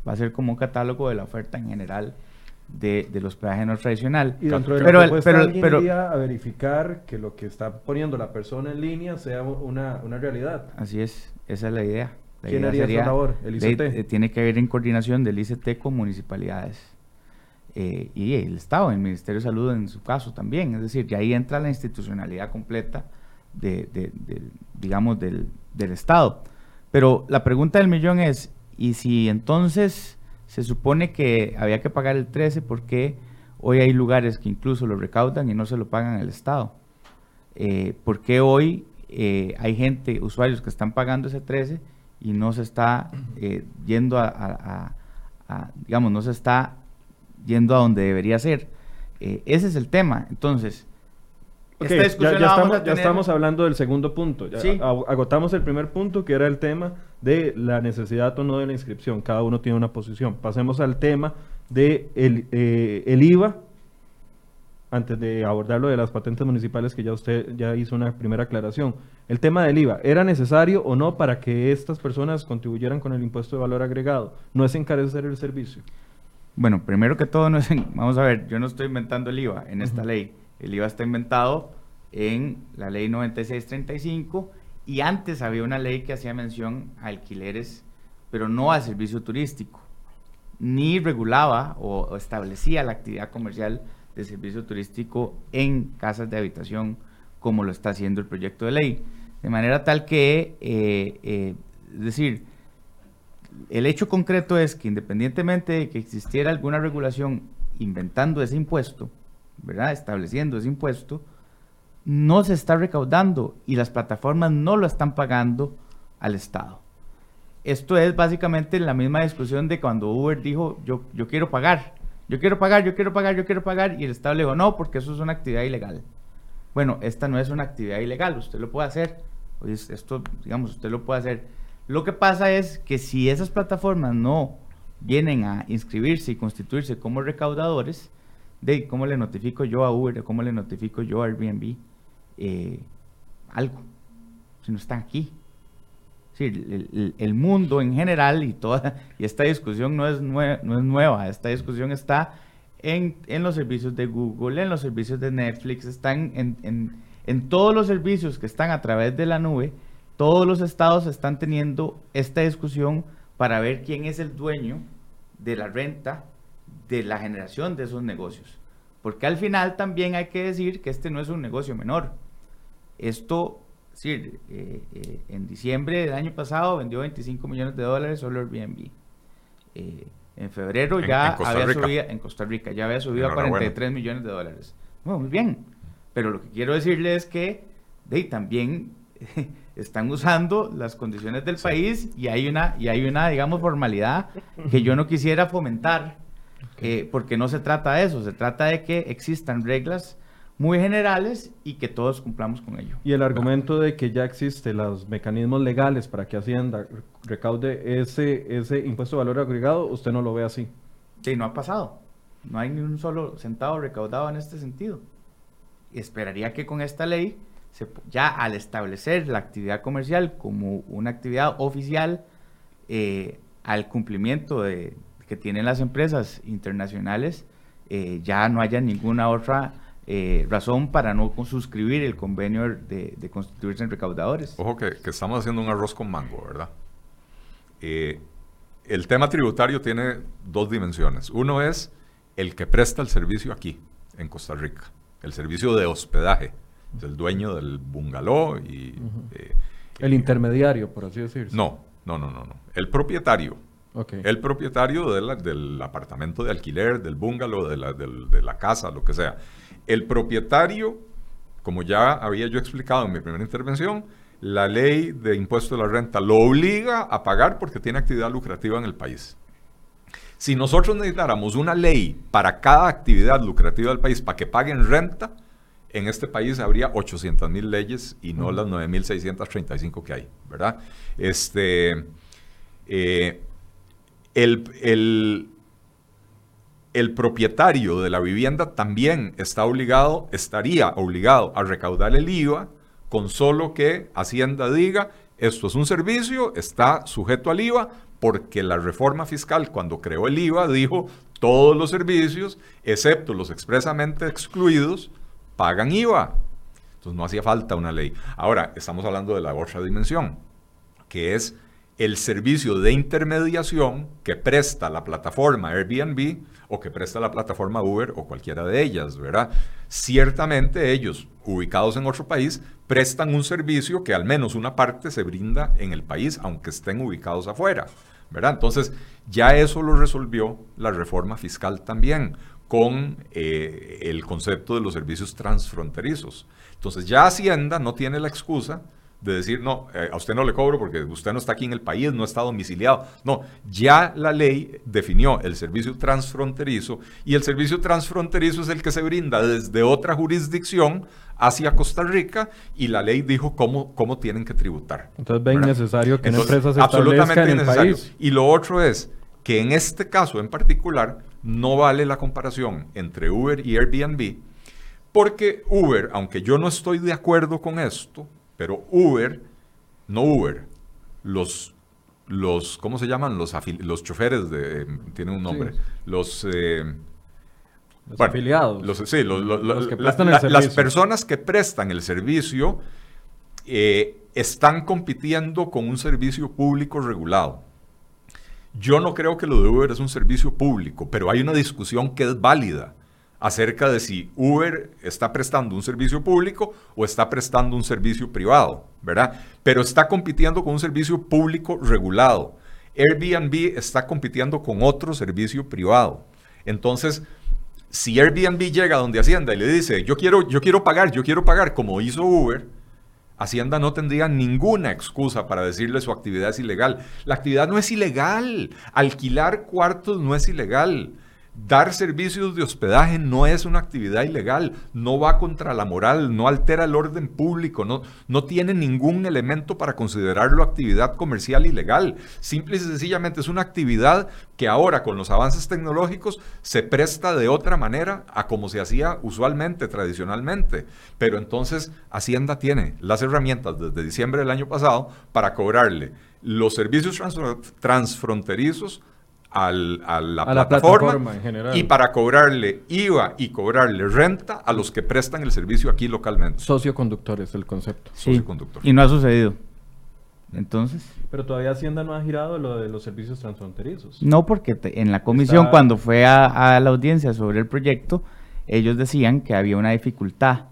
Va a ser como un catálogo de la oferta en general de, de los peajes no tradicional. Y dentro de pero, la pero, alguien pero, iría a verificar que lo que está poniendo la persona en línea sea una, una realidad. Así es, esa es la idea. ¿Quién haría esa labor? ¿El ICT? Tiene que haber en coordinación del ICT con municipalidades. Eh, y el Estado, el Ministerio de Salud en su caso también. Es decir, que ahí entra la institucionalidad completa de, de, digamos, del, del, Estado. Pero la pregunta del millón es, ¿y si entonces se supone que había que pagar el 13, ¿por qué hoy hay lugares que incluso lo recaudan y no se lo pagan al Estado? Eh, ¿Por qué hoy hay gente, usuarios que están pagando ese 13 y no se está eh, yendo a, digamos, no se está yendo a donde debería ser. Eh, ese es el tema. Entonces, esta discusión ya, estamos, hablando del segundo punto. Agotamos el primer punto, que era el tema de la necesidad o no de la inscripción. Cada uno tiene una posición. Pasemos al tema de el, eh, el IVA antes de abordar lo de las patentes municipales, que ya usted ya hizo una primera aclaración. El tema del IVA, ¿era necesario o no para que estas personas contribuyeran con el impuesto de valor agregado? ¿No es encarecer el servicio? Bueno, primero que todo, no es vamos a ver, yo no estoy inventando el IVA en esta ley. El IVA está inventado en la ley 9635 y antes había una ley que hacía mención a alquileres, pero no al servicio turístico, ni regulaba o establecía la actividad comercial de servicio turístico en casas de habitación, como lo está haciendo el proyecto de ley. De manera tal que, eh, eh, es decir, el hecho concreto es que independientemente de que existiera alguna regulación inventando ese impuesto, ¿verdad? Estableciendo ese impuesto, no se está recaudando y las plataformas no lo están pagando al Estado. Esto es básicamente la misma discusión de cuando Uber dijo yo, yo quiero pagar yo quiero pagar, yo quiero pagar, yo quiero pagar, y el Estado le dijo, no, porque eso es una actividad ilegal. Bueno, esta no es una actividad ilegal, usted lo puede hacer. esto, digamos, usted lo puede hacer. Lo que pasa es que si esas plataformas no vienen a inscribirse y constituirse como recaudadores, de cómo le notifico yo a Uber, cómo le notifico yo a Airbnb, eh, algo, si no están aquí. El, mundo en general y toda y esta discusión no es, no es nueva, esta discusión está en, los servicios de Google, en los servicios de Netflix, están en, en, todos los servicios que están a través de la nube, todos los estados están teniendo esta discusión para ver quién es el dueño de la renta de la generación de esos negocios. Porque al final también hay que decir que este no es un negocio menor. Esto Sí, eh, eh, en diciembre del año pasado vendió 25 millones de dólares solo Airbnb. Eh, en febrero ya había subido, en Costa Rica ya había subido a 43 millones de dólares. muy bien. Pero lo que quiero decirle es que de, también están usando las condiciones del país y hay una, y hay una, digamos, formalidad que yo no quisiera fomentar, eh, porque no se trata de eso, se trata de que existan reglas muy generales y que todos cumplamos con ello. Y el argumento de que ya existen los mecanismos legales para que Hacienda recaude ese, ese impuesto de valor agregado, usted no lo ve así. Sí, no ha pasado. No hay ni un solo centavo recaudado en este sentido. Esperaría que con esta ley, se, ya al establecer la actividad comercial como una actividad oficial, eh, al cumplimiento de, que tienen las empresas internacionales, eh, ya no haya ninguna otra eh, razón para no suscribir el convenio de, constituirse en recaudadores. Ojo que, estamos haciendo un arroz con mango, ¿verdad? Eh, el tema tributario tiene dos dimensiones. Uno es el que presta el servicio aquí, en Costa Rica, el servicio de hospedaje, es el dueño del bungalow y... Eh, el intermediario, por así decirlo. No, no, no, no, no. El propietario. El propietario del apartamento de alquiler, del bungalow, de la, de la casa, lo que sea. El propietario, como ya había yo explicado en mi primera intervención, la ley de impuesto de la renta lo obliga a pagar porque tiene actividad lucrativa en el país. Si nosotros necesitáramos una ley para cada actividad lucrativa del país para que paguen renta, en este país habría 800 mil leyes y no las 9.635 que hay, ¿verdad? Este, eh, el, el propietario de la vivienda también está obligado, estaría obligado a recaudar el IVA con solo que Hacienda diga, esto es un servicio, está sujeto al IVA, porque la reforma fiscal cuando creó el IVA dijo, todos los servicios, excepto los expresamente excluidos, pagan IVA. Entonces no hacía falta una ley. Ahora, estamos hablando de la otra dimensión, que es el servicio de intermediación que presta la plataforma Airbnb o que presta la plataforma Uber o cualquiera de ellas, ¿verdad? Ciertamente ellos, ubicados en otro país, prestan un servicio que al menos una parte se brinda en el país, aunque estén ubicados afuera, ¿verdad? Entonces, ya eso lo resolvió la reforma fiscal también con eh, el concepto de los servicios transfronterizos. Entonces, ya Hacienda no tiene la excusa de decir, no, eh, a usted no le cobro porque usted no está aquí en el país, no está domiciliado. No, ya la ley definió el servicio transfronterizo y el servicio transfronterizo es el que se brinda desde otra jurisdicción hacia Costa Rica y la ley dijo cómo, cómo tienen que tributar. Entonces ven necesario que una empresa se absolutamente en el país. Y lo otro es que en este caso en particular no vale la comparación entre Uber y Airbnb porque Uber, aunque yo no estoy de acuerdo con esto, pero Uber, no Uber, los, los ¿cómo se llaman? Los, los choferes de, tienen un nombre, los... Eh, afiliados. Los, sí, los, que prestan el servicio. Las personas que prestan el servicio eh, están compitiendo con un servicio público regulado. Yo no creo que lo de Uber es un servicio público, pero hay una discusión que es válida acerca de si Uber está prestando un servicio público o está prestando un servicio privado, ¿verdad? Pero está compitiendo con un servicio público regulado. Airbnb está compitiendo con otro servicio privado. Entonces, si Airbnb llega a donde Hacienda y le dice, yo quiero, yo quiero pagar, yo quiero pagar como hizo Uber, Hacienda no tendría ninguna excusa para decirle su actividad es ilegal. La actividad no es ilegal. Alquilar cuartos no es ilegal. Dar servicios de hospedaje no es una actividad ilegal, no va contra la moral, no altera el orden público, no, no tiene ningún elemento para considerarlo actividad comercial ilegal. Simple y sencillamente es una actividad que ahora con los avances tecnológicos se presta de otra manera a como se hacía usualmente, tradicionalmente. Pero entonces Hacienda tiene las herramientas desde diciembre del año pasado para cobrarle los servicios transfronterizos a, la, plataforma, y para cobrarle IVA y cobrarle renta a los que prestan el servicio aquí localmente. Socioconductor es el concepto. Y no ha sucedido. Entonces. Pero todavía Hacienda no ha girado lo de los servicios transfronterizos. No, porque en la comisión, cuando fue a, la audiencia sobre el proyecto, ellos decían que había una dificultad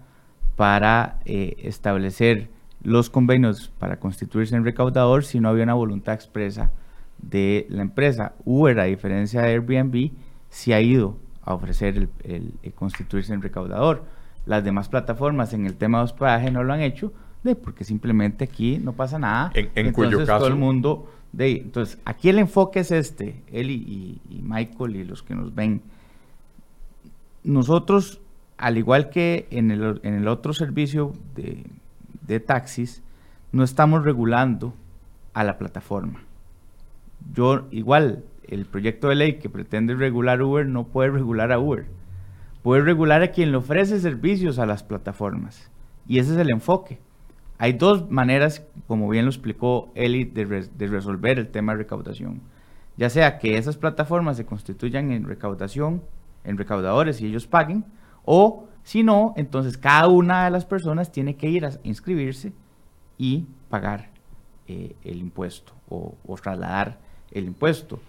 para eh, establecer los convenios para constituirse en recaudador si no había una voluntad expresa de la empresa. Uber, a diferencia de Airbnb, se ha ido a ofrecer el, constituirse en recaudador. Las demás plataformas en el tema de hospedaje no lo han hecho, de, porque simplemente aquí no pasa nada. En, en entonces cuyo caso... todo el mundo... De, entonces, aquí el enfoque es este, él y, y, y Michael y los que nos ven. Nosotros, al igual que en el, en el otro servicio de, de taxis, no estamos regulando a la plataforma. Yo, igual, el proyecto de ley que pretende regular Uber no puede regular a Uber. Puede regular a quien le ofrece servicios a las plataformas. Y ese es el enfoque. Hay dos maneras, como bien lo explicó Eli, de, res- de resolver el tema de recaudación. Ya sea que esas plataformas se constituyan en recaudación, en recaudadores y ellos paguen, o si no, entonces cada una de las personas tiene que ir a inscribirse y pagar eh, el impuesto o, o trasladar el impuesto.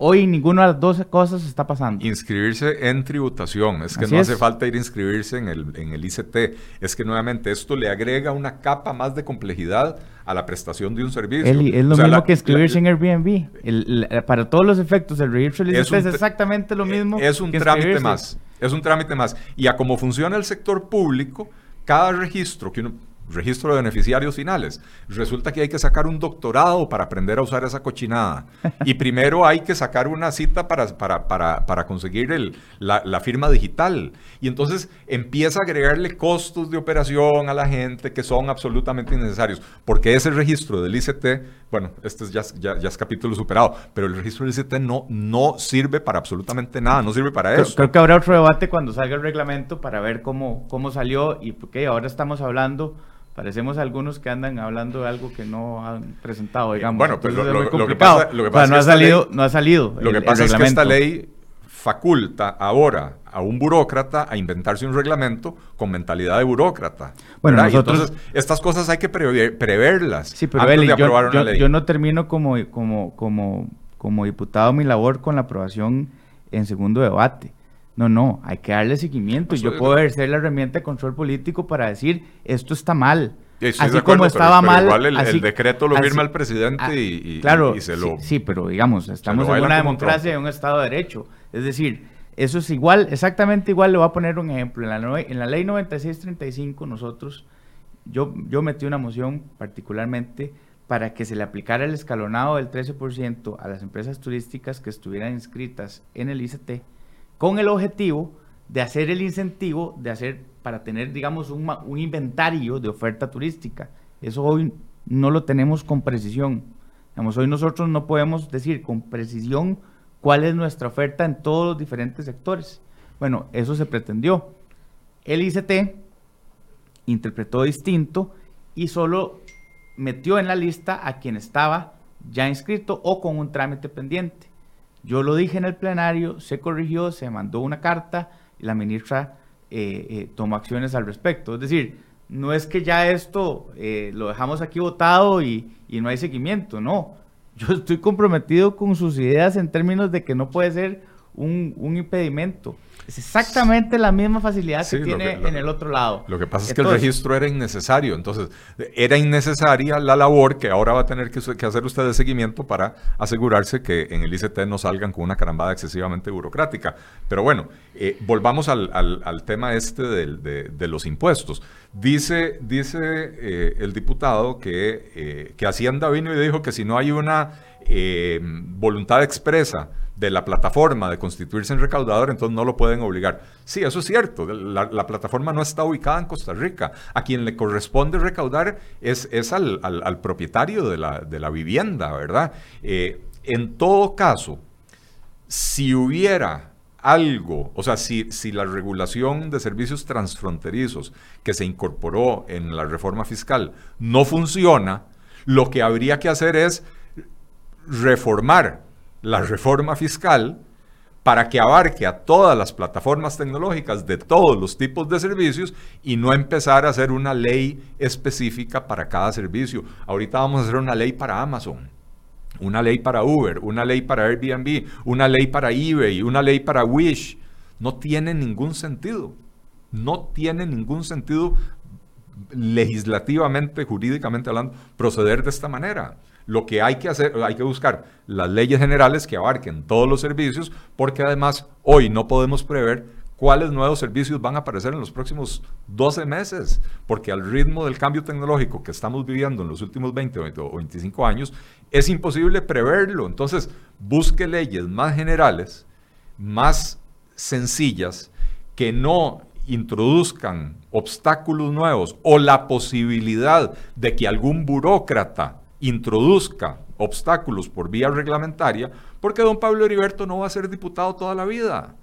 Hoy ninguna de las dos cosas está pasando. Inscribirse en tributación. Es que Así no es. hace falta ir a inscribirse en el, en el ICT. Es que nuevamente esto le agrega una capa más de complejidad a la prestación de un servicio. Es lo O sea, mismo la- que inscribirse la- en Airbnb. El- la- para todos los efectos, el registro del Es ICP es, exactamente lo mismo. Es un que trámite más. Es un trámite más. Y a cómo funciona el sector público, cada registro que uno registro de beneficiarios finales. Resulta que hay que sacar un doctorado para aprender a usar esa cochinada. Y primero hay que sacar una cita para, para, para, para conseguir el, la, la firma digital. Y entonces empieza a agregarle costos de operación a la gente que son absolutamente innecesarios. Porque ese registro del ICT, bueno, este es ya, ya, ya es capítulo superado, pero el registro del ICT no, no sirve para absolutamente nada, no sirve para eso. creo que habrá otro debate cuando salga el reglamento para ver cómo, cómo salió y porque ahora estamos hablando, parecemos algunos que andan hablando de algo que no han presentado, digamos. bueno, pues Entonces lo- que pasa- lo que O sea, pasa es no que ha salido, ley- no ha salido. Lo que el- pasa es que esta ley faculta ahora a un burócrata a inventarse un reglamento con mentalidad de burócrata. Bueno, entonces, estas cosas hay que prever- preverlas Sí, pero antes Eli, de yo, aprobar una yo- ley. yo no termino como, como, como, como diputado mi labor con la aprobación en segundo debate. No, no, hay que darle seguimiento. Eso yo puedo ejercer la herramienta de control político para decir esto está mal. Sí, estoy así de acuerdo, como estaba pero mal. igual el- decreto lo así- firma el presidente y- y- claro, y se sí, lo- sí, pero digamos, estamos en una democracia y un Estado de Derecho. Es decir, eso es igual, exactamente igual. Le voy a poner un ejemplo. En la, en la ley 9635, nosotros, yo, yo metí una moción particularmente para que se le aplicara el escalonado del 13% a las empresas turísticas que estuvieran inscritas en el ICT, con el objetivo de hacer el incentivo de hacer para tener, digamos, un, un inventario de oferta turística. Eso hoy no lo tenemos con precisión. Hoy nosotros no podemos decir con precisión cuál es nuestra oferta en todos los diferentes sectores. Bueno, eso se pretendió. El ICT interpretó distinto y solo metió en la lista a quien estaba ya inscrito o con un trámite pendiente. Yo lo dije en el plenario, se corrigió, se mandó una carta y la ministra eh, eh, tomó acciones al respecto. Es decir, no es que ya esto eh, lo dejamos aquí votado y, y no hay seguimiento, no. Yo estoy comprometido con sus ideas en términos de que no puede ser un, un impedimento. Es exactamente la misma facilidad Sí, que tiene que- lo- en el otro lado. Lo que pasa es que el registro era innecesario. Entonces, era innecesaria la labor que ahora va a tener que, que hacer usted de seguimiento para asegurarse que en el ICT no salgan con una carambada excesivamente burocrática. Pero bueno, eh, volvamos al, al- al tema este de, de los impuestos. Dice, dice eh, el diputado que, eh, que Hacienda vino y dijo que si no hay una eh, voluntad expresa de la plataforma de constituirse en recaudador, entonces no lo pueden obligar. Sí, eso es cierto. La, la plataforma no está ubicada en Costa Rica. A quien le corresponde recaudar es, es al, al- al propietario de la, de la vivienda, ¿verdad? Eh, en todo caso, si hubiera algo, o sea, si, si la regulación de servicios transfronterizos que se incorporó en la reforma fiscal no funciona, lo que habría que hacer es reformar la reforma fiscal para que abarque a todas las plataformas tecnológicas de todos los tipos de servicios y no empezar a hacer una ley específica para cada servicio. Ahorita vamos a hacer una ley para Amazon, una ley para Uber, una ley para Airbnb, una ley para eBay, una ley para Wish. No tiene ningún sentido. No tiene ningún sentido legislativamente, jurídicamente hablando, proceder de esta manera. Lo que hay que hacer, hay que buscar las leyes generales que abarquen todos los servicios, porque además hoy no podemos prever cuáles nuevos servicios van a aparecer en los próximos 12 meses, porque al ritmo del cambio tecnológico que estamos viviendo en los últimos 20 o 25 años, es imposible preverlo. Entonces, busque leyes más generales, más sencillas, que no introduzcan obstáculos nuevos o la posibilidad de que algún burócrata introduzca obstáculos por vía reglamentaria, porque don Pablo Heriberto no va a ser diputado toda la vida.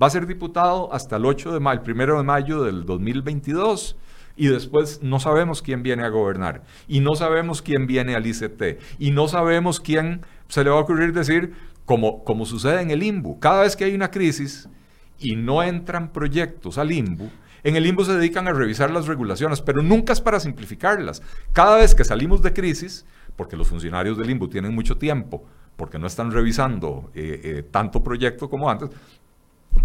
Va a ser diputado hasta el 8 de mayo, el primero de mayo del 2022 y después no sabemos quién viene a gobernar y no sabemos quién viene al ICT y no sabemos quién se le va a ocurrir decir como, como sucede en el IMBU. Cada vez que hay una crisis y no entran proyectos al IMBU, en el IMBU se dedican a revisar las regulaciones, pero nunca es para simplificarlas. Cada vez que salimos de crisis, porque los funcionarios del IMBU tienen mucho tiempo, porque no están revisando eh, eh, tanto proyecto como antes,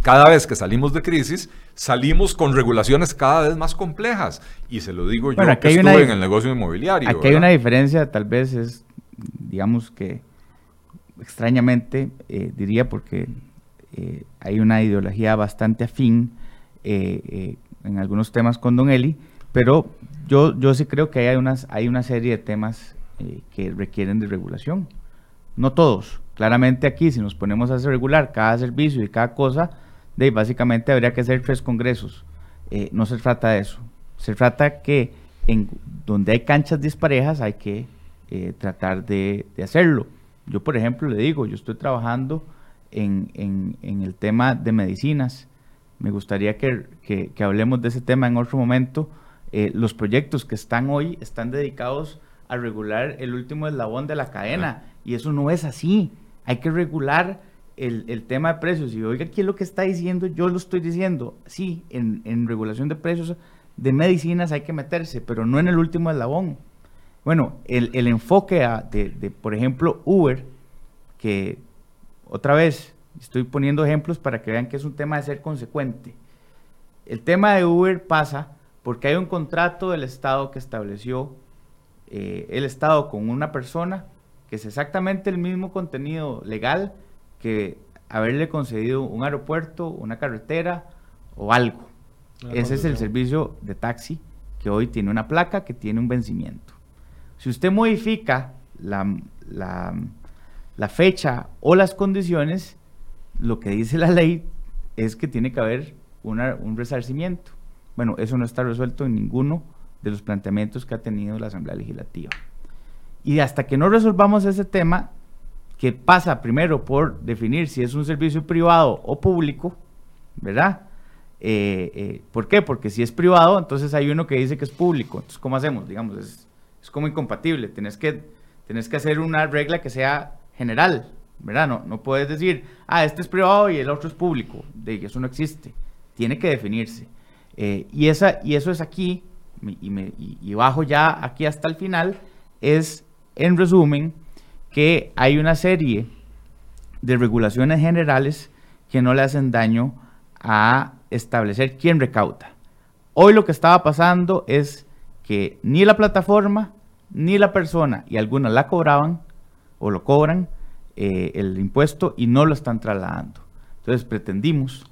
cada vez que salimos de crisis, salimos con regulaciones cada vez más complejas. Y se lo digo yo que estuve en el negocio inmobiliario. Aquí hay una diferencia, tal vez es, digamos que extrañamente, eh, diría porque eh, hay una ideología bastante afín eh, en algunos temas con Don Eli, pero yo, yo sí creo que hay, unas, hay una serie de temas que requieren de regulación. No todos. Claramente aquí, si nos ponemos a regular cada servicio y cada cosa, de, básicamente habría que hacer tres congresos. Eh, no se trata de eso. Se trata que en donde hay canchas disparejas hay que eh, tratar de, hacerlo. Yo, por ejemplo, le digo, yo estoy trabajando en, el tema de medicinas. Me gustaría que, hablemos de ese tema en otro momento. Eh, los proyectos que están hoy están dedicados a regular el último eslabón de la cadena y eso no es así. Hay que regular el, tema de precios, y oiga, ¿qué es lo que está diciendo? Yo lo estoy diciendo. Sí, en, regulación de precios de medicinas hay que meterse, pero no en el último eslabón. Bueno, el, enfoque de, por ejemplo, Uber, que otra vez estoy poniendo ejemplos para que vean que es un tema de ser consecuente. El tema de Uber pasa porque hay un contrato del Estado que estableció eh, el Estado con una persona que es exactamente el mismo contenido legal que haberle concedido un aeropuerto, una carretera o algo. Ese es el servicio de taxi que hoy tiene una placa que tiene un vencimiento. Si usted modifica la, la, fecha o las condiciones, lo que dice la ley es que tiene que haber un resarcimiento. Bueno, eso no está resuelto en ninguno de los planteamientos que ha tenido la Asamblea Legislativa. Y hasta que no resolvamos ese tema, que pasa primero por definir si es un servicio privado o público, ¿verdad? Eh, eh, ¿Por qué? Porque si es privado, entonces hay uno que dice que es público. Entonces, ¿cómo hacemos? Digamos, es, como incompatible. Tienes que, que hacer una regla que sea general, ¿verdad? No, no puedes decir, ah, este es privado y el otro es público. De, eso no existe. Tiene que definirse. Eh, y, esa, y eso es aquí, y, me, y bajo ya aquí hasta el final, es, en resumen, que hay una serie de regulaciones generales que no le hacen daño a establecer quién recauda. Hoy lo que estaba pasando es que ni la plataforma ni la persona, y algunas la cobraban o lo cobran, eh, el impuesto y no lo están trasladando. Entonces pretendimos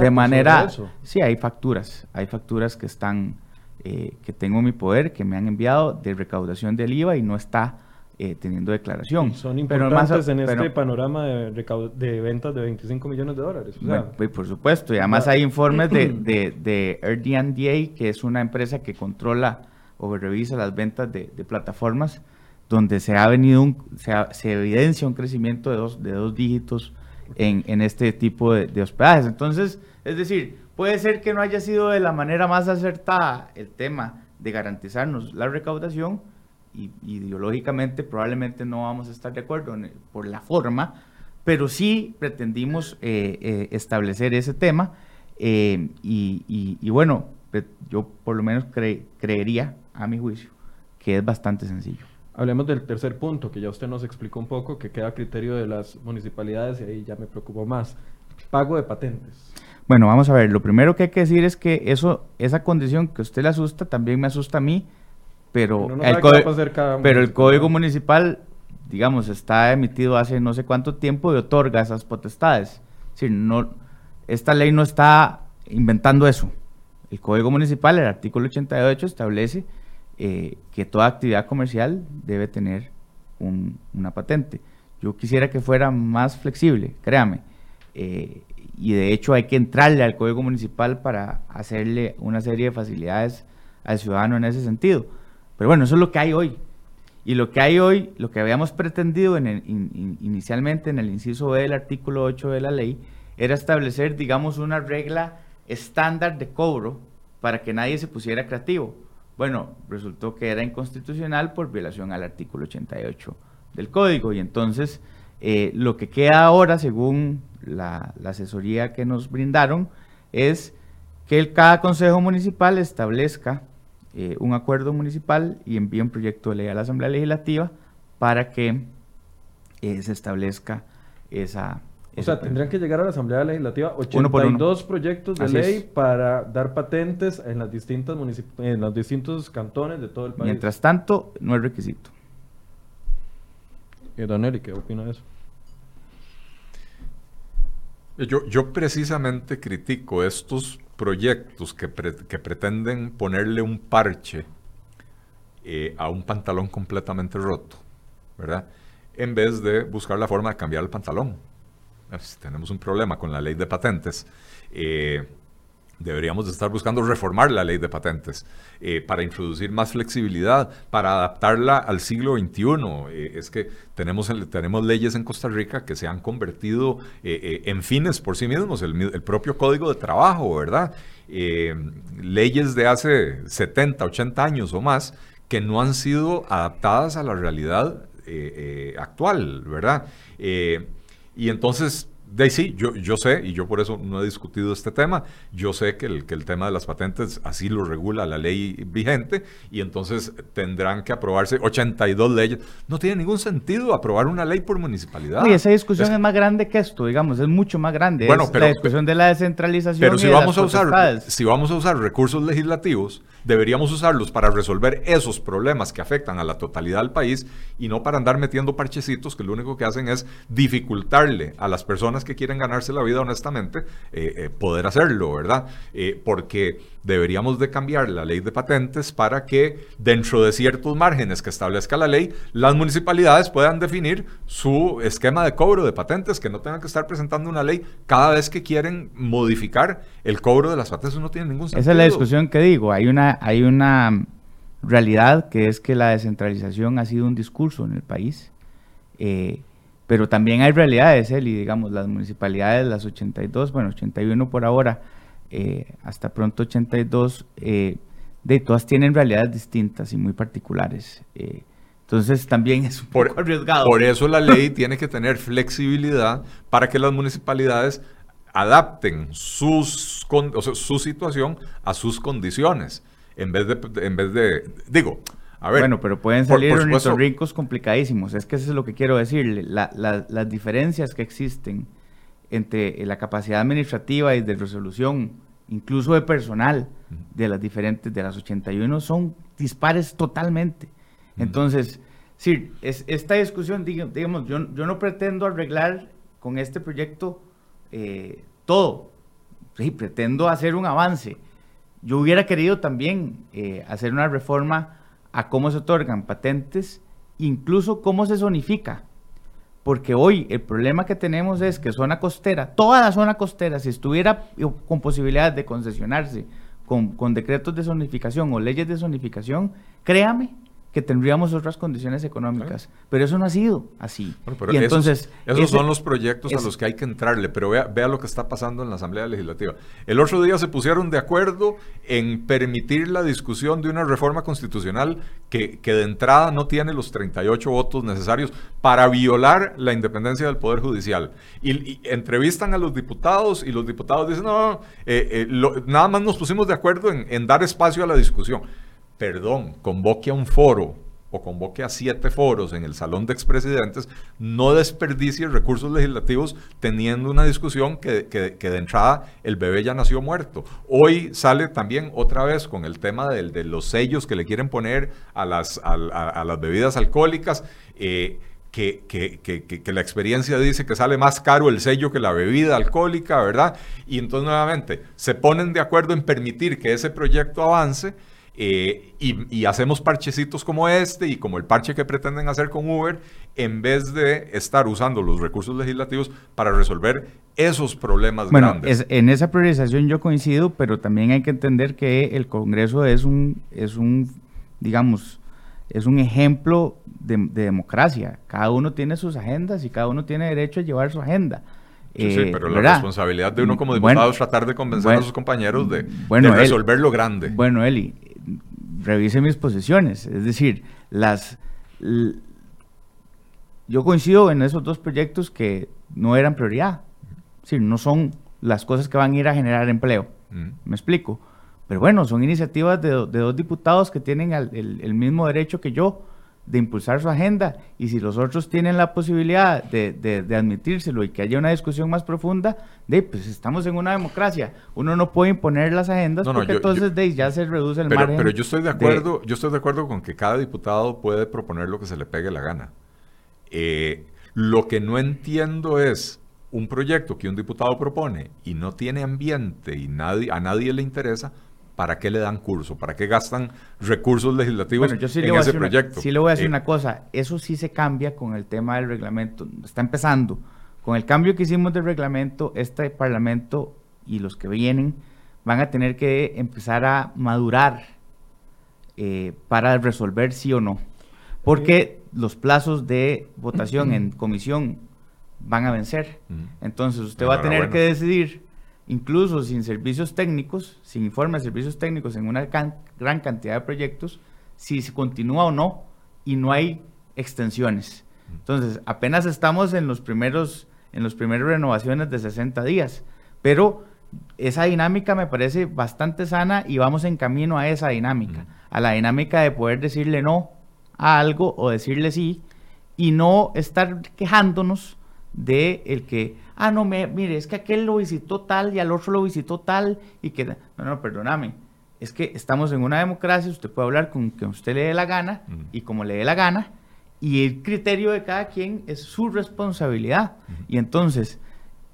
de manera... Sí, hay facturas, hay facturas que están, eh, que tengo en mi poder, que me han enviado de recaudación del IVA y no está eh, teniendo declaración. son importantes en este panorama de, ventas de 25 millones de dólares. Pues, por supuesto, y además hay informes de, de, de que es una empresa que controla o revisa las ventas de, plataformas, donde se ha venido un, se, evidencia un crecimiento de dos, de dos dígitos en, en este tipo de, hospedajes. Entonces, es decir, puede ser que no haya sido de la manera más acertada el tema de garantizarnos la recaudación, y, ideológicamente probablemente no vamos a estar de acuerdo por la forma, pero sí pretendimos eh, eh, establecer ese tema eh, y, bueno, yo por lo menos creería, a mi juicio, que es bastante sencillo. Hablemos del tercer punto, que ya usted nos explicó un poco, que queda a criterio de las municipalidades y ahí ya me preocupo más. Pago de patentes. Bueno, vamos a ver, lo primero que hay que decir es que eso, esa condición que usted le asusta, también me asusta a mí, pero, el, pero el código municipal, digamos, está emitido hace no sé cuánto tiempo y otorga esas potestades. Es decir, no, esta ley no está inventando eso. El Código Municipal, el artículo 88, establece eh, que toda actividad comercial debe tener una patente. Yo quisiera que fuera más flexible, créame. Eh, y de hecho hay que entrarle al Código Municipal para hacerle una serie de facilidades al ciudadano en ese sentido. Pero bueno, eso es lo que hay hoy. Y lo que hay hoy, lo que habíamos pretendido inicialmente en el inciso B del artículo 8 de la ley, era establecer, digamos, una regla estándar de cobro para que nadie se pusiera creativo. Bueno, resultó que era inconstitucional por violación al artículo 88 del código y entonces eh, lo que queda ahora, según la, asesoría que nos brindaron, es que el, cada consejo municipal establezca eh, un acuerdo municipal y envíe un proyecto de ley a la Asamblea Legislativa para que eh, se establezca esa... O sea, tendrían que llegar a la Asamblea Legislativa 82 proyectos de ley para dar patentes en las distintas en los distintos cantones de todo el país. Mientras tanto, no es requisito. ¿Y Don qué opina de eso? Yo, yo precisamente critico estos proyectos que, pretenden ponerle un parche eh, a un pantalón completamente roto, ¿verdad? En vez de buscar la forma de cambiar el pantalón. Si tenemos un problema con la ley de patentes, eh, deberíamos estar buscando reformar la ley de patentes eh, para introducir más flexibilidad, para adaptarla al siglo XXI. Eh, es que tenemos, tenemos leyes en Costa Rica que se han convertido eh, en fines por sí mismos, el, el propio código de trabajo, ¿verdad? leyes de hace 70, 80 años o más que no han sido adaptadas a la realidad actual, ¿verdad? y entonces de sí, yo, yo sé, y yo por eso no he discutido este tema, yo sé que el, que el tema de las patentes así lo regula la ley vigente y entonces tendrán que aprobarse 82 leyes. No tiene ningún sentido aprobar una ley por municipalidad. Y esa discusión es, más grande que esto, digamos, es mucho más grande. Bueno, pero, la discusión de la descentralización. Pero si, vamos a usar, si vamos a usar recursos legislativos, deberíamos usarlos para resolver esos problemas que afectan a la totalidad del país y no para andar metiendo parchecitos que lo único que hacen es dificultarle a las personas que quieren ganarse la vida honestamente eh, eh, poder hacerlo, ¿verdad? Eh, porque deberíamos de cambiar la ley de patentes para que dentro de ciertos márgenes que establezca la ley, las municipalidades puedan definir su esquema de cobro de patentes, que no tengan que estar presentando una ley cada vez que quieren modificar el cobro de las patentes. Eso no tiene ningún sentido. Esa es la discusión que digo. Hay una, hay una realidad que es que la descentralización ha sido un discurso en el país. Eh, pero también hay realidades, y digamos, las municipalidades, las 82, bueno, 81 por ahora, eh, hasta pronto 82, eh, de todas tienen realidades distintas y muy particulares. Eh, entonces también es un poco arriesgado. Por eso la ley tiene que tener flexibilidad para que las municipalidades adapten sus, su situación a sus condiciones. En vez de, en vez de digo, bueno, pero pueden salir ricos complicadísimos. Es que eso es lo que quiero decirle. las diferencias que existen entre la capacidad administrativa y de resolución, incluso de personal, de las diferentes, de las 81, son dispares totalmente. Entonces, sí, es, esta discusión, digamos, yo, yo no pretendo arreglar con este proyecto eh, todo. Sí, pretendo hacer un avance. Yo hubiera querido también eh, hacer una reforma a cómo se otorgan patentes, incluso cómo se zonifica. Porque hoy el problema que tenemos es que zona costera, toda la zona costera, si estuviera con posibilidad de concesionarse con, con decretos de zonificación o leyes de zonificación, créame que tendríamos otras condiciones económicas. Pero eso no ha sido así. y entonces, esos, son los proyectos a los que hay que entrarle, pero vea, vea lo que está pasando en la Asamblea Legislativa. El otro día se pusieron de acuerdo en permitir la discusión de una reforma constitucional que, que de entrada no tiene los 38 votos necesarios para violar la independencia del Poder Judicial. Y, entrevistan a los diputados y los diputados dicen, no, eh, eh, nada más nos pusimos de acuerdo en, en dar espacio a la discusión perdón, convoque a un foro o convoque a siete foros en el Salón de Expresidentes, no desperdicie recursos legislativos teniendo una discusión que, de entrada el bebé ya nació muerto. Hoy sale también otra vez con el tema de los sellos que le quieren poner a las, a, las bebidas alcohólicas. Eh, que, que, que, que, la experiencia dice que sale más caro el sello que la bebida alcohólica, ¿verdad? Y entonces nuevamente se ponen de acuerdo en permitir que ese proyecto avance eh, y, hacemos parchecitos como este y como el parche que pretenden hacer con Uber, en vez de estar usando los recursos legislativos para resolver esos problemas bueno, grandes. en esa priorización yo coincido, pero también hay que entender que el Congreso es un, es un digamos, es un ejemplo de, democracia. Cada uno tiene sus agendas y cada uno tiene derecho a llevar su agenda. Sí, sí, pero la responsabilidad de uno como diputado es tratar de convencer a sus compañeros de, resolver lo grande. Bueno, Eli, revise mis posiciones. Es decir, las yo coincido en esos dos proyectos que no eran prioridad. Es decir, no son las cosas que van a ir a generar empleo. Me explico. Pero bueno, son iniciativas de, dos diputados que tienen el, mismo derecho que yo de impulsar su agenda y si los otros tienen la posibilidad de, admitírselo y que haya una discusión más profunda, de, pues estamos en una democracia. Uno no puede imponer las agendas porque entonces de, ya se reduce el pero, Pero yo estoy de acuerdo, yo estoy de acuerdo con que cada diputado puede proponer lo que se le pegue la gana. Eh, lo que no entiendo es un proyecto que un diputado propone y no tiene ambiente y nadie, a nadie le interesa, ¿para qué le dan curso? ¿Para qué gastan recursos legislativos en ese proyecto? sí le voy a decir eh, una cosa, eso sí se cambia con el tema del reglamento, está empezando. Con el cambio que hicimos del reglamento, este Parlamento y los que vienen van a tener que empezar a madurar eh, para resolver sí o no. Porque los plazos de votación en comisión van a vencer. Entonces usted va a tener que decidir incluso sin servicios técnicos, sin informe de servicios técnicos en una gran cantidad de proyectos, si se continúa o no y no hay extensiones. Entonces, apenas estamos en los primeros en los primeros renovaciones de 60 días, pero esa dinámica me parece bastante sana y vamos en camino a esa dinámica, a la dinámica de poder decirle no a algo o decirle sí y no estar quejándonos de el que ah, no, me, mire, es que aquel lo visitó tal y al otro lo visitó tal y que, no, no, perdóname, es que estamos en una democracia, usted puede hablar con quien usted le dé la gana y como le dé la gana, y el criterio de cada quien es su responsabilidad. Y entonces,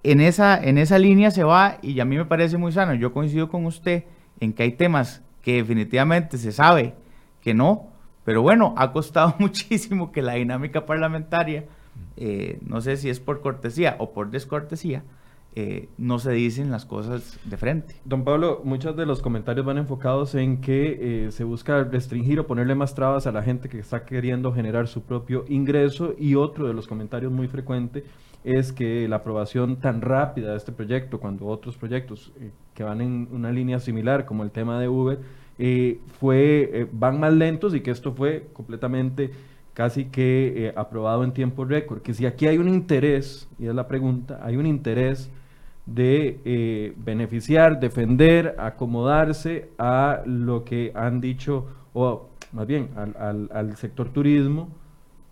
en esa, en esa línea se va, y a mí me parece muy sano, yo coincido con usted en que hay temas que definitivamente se sabe que no, pero bueno, ha costado muchísimo que la dinámica parlamentaria eh, no sé si es por cortesía o por descortesía, eh, no se dicen las cosas de frente. Don Pablo, muchos de los comentarios van enfocados en que eh, se busca restringir o ponerle más trabas a la gente que está queriendo generar su propio ingreso y otro de los comentarios muy frecuente es que la aprobación tan rápida de este proyecto, cuando otros proyectos que van en una línea similar, como el tema de Uber, fue, van más lentos y que esto fue completamente casi que eh, aprobado en tiempo récord. Que si aquí hay un interés, y es la pregunta, hay un interés de eh, beneficiar, defender, acomodarse a lo que han dicho, o más bien al, al, sector turismo,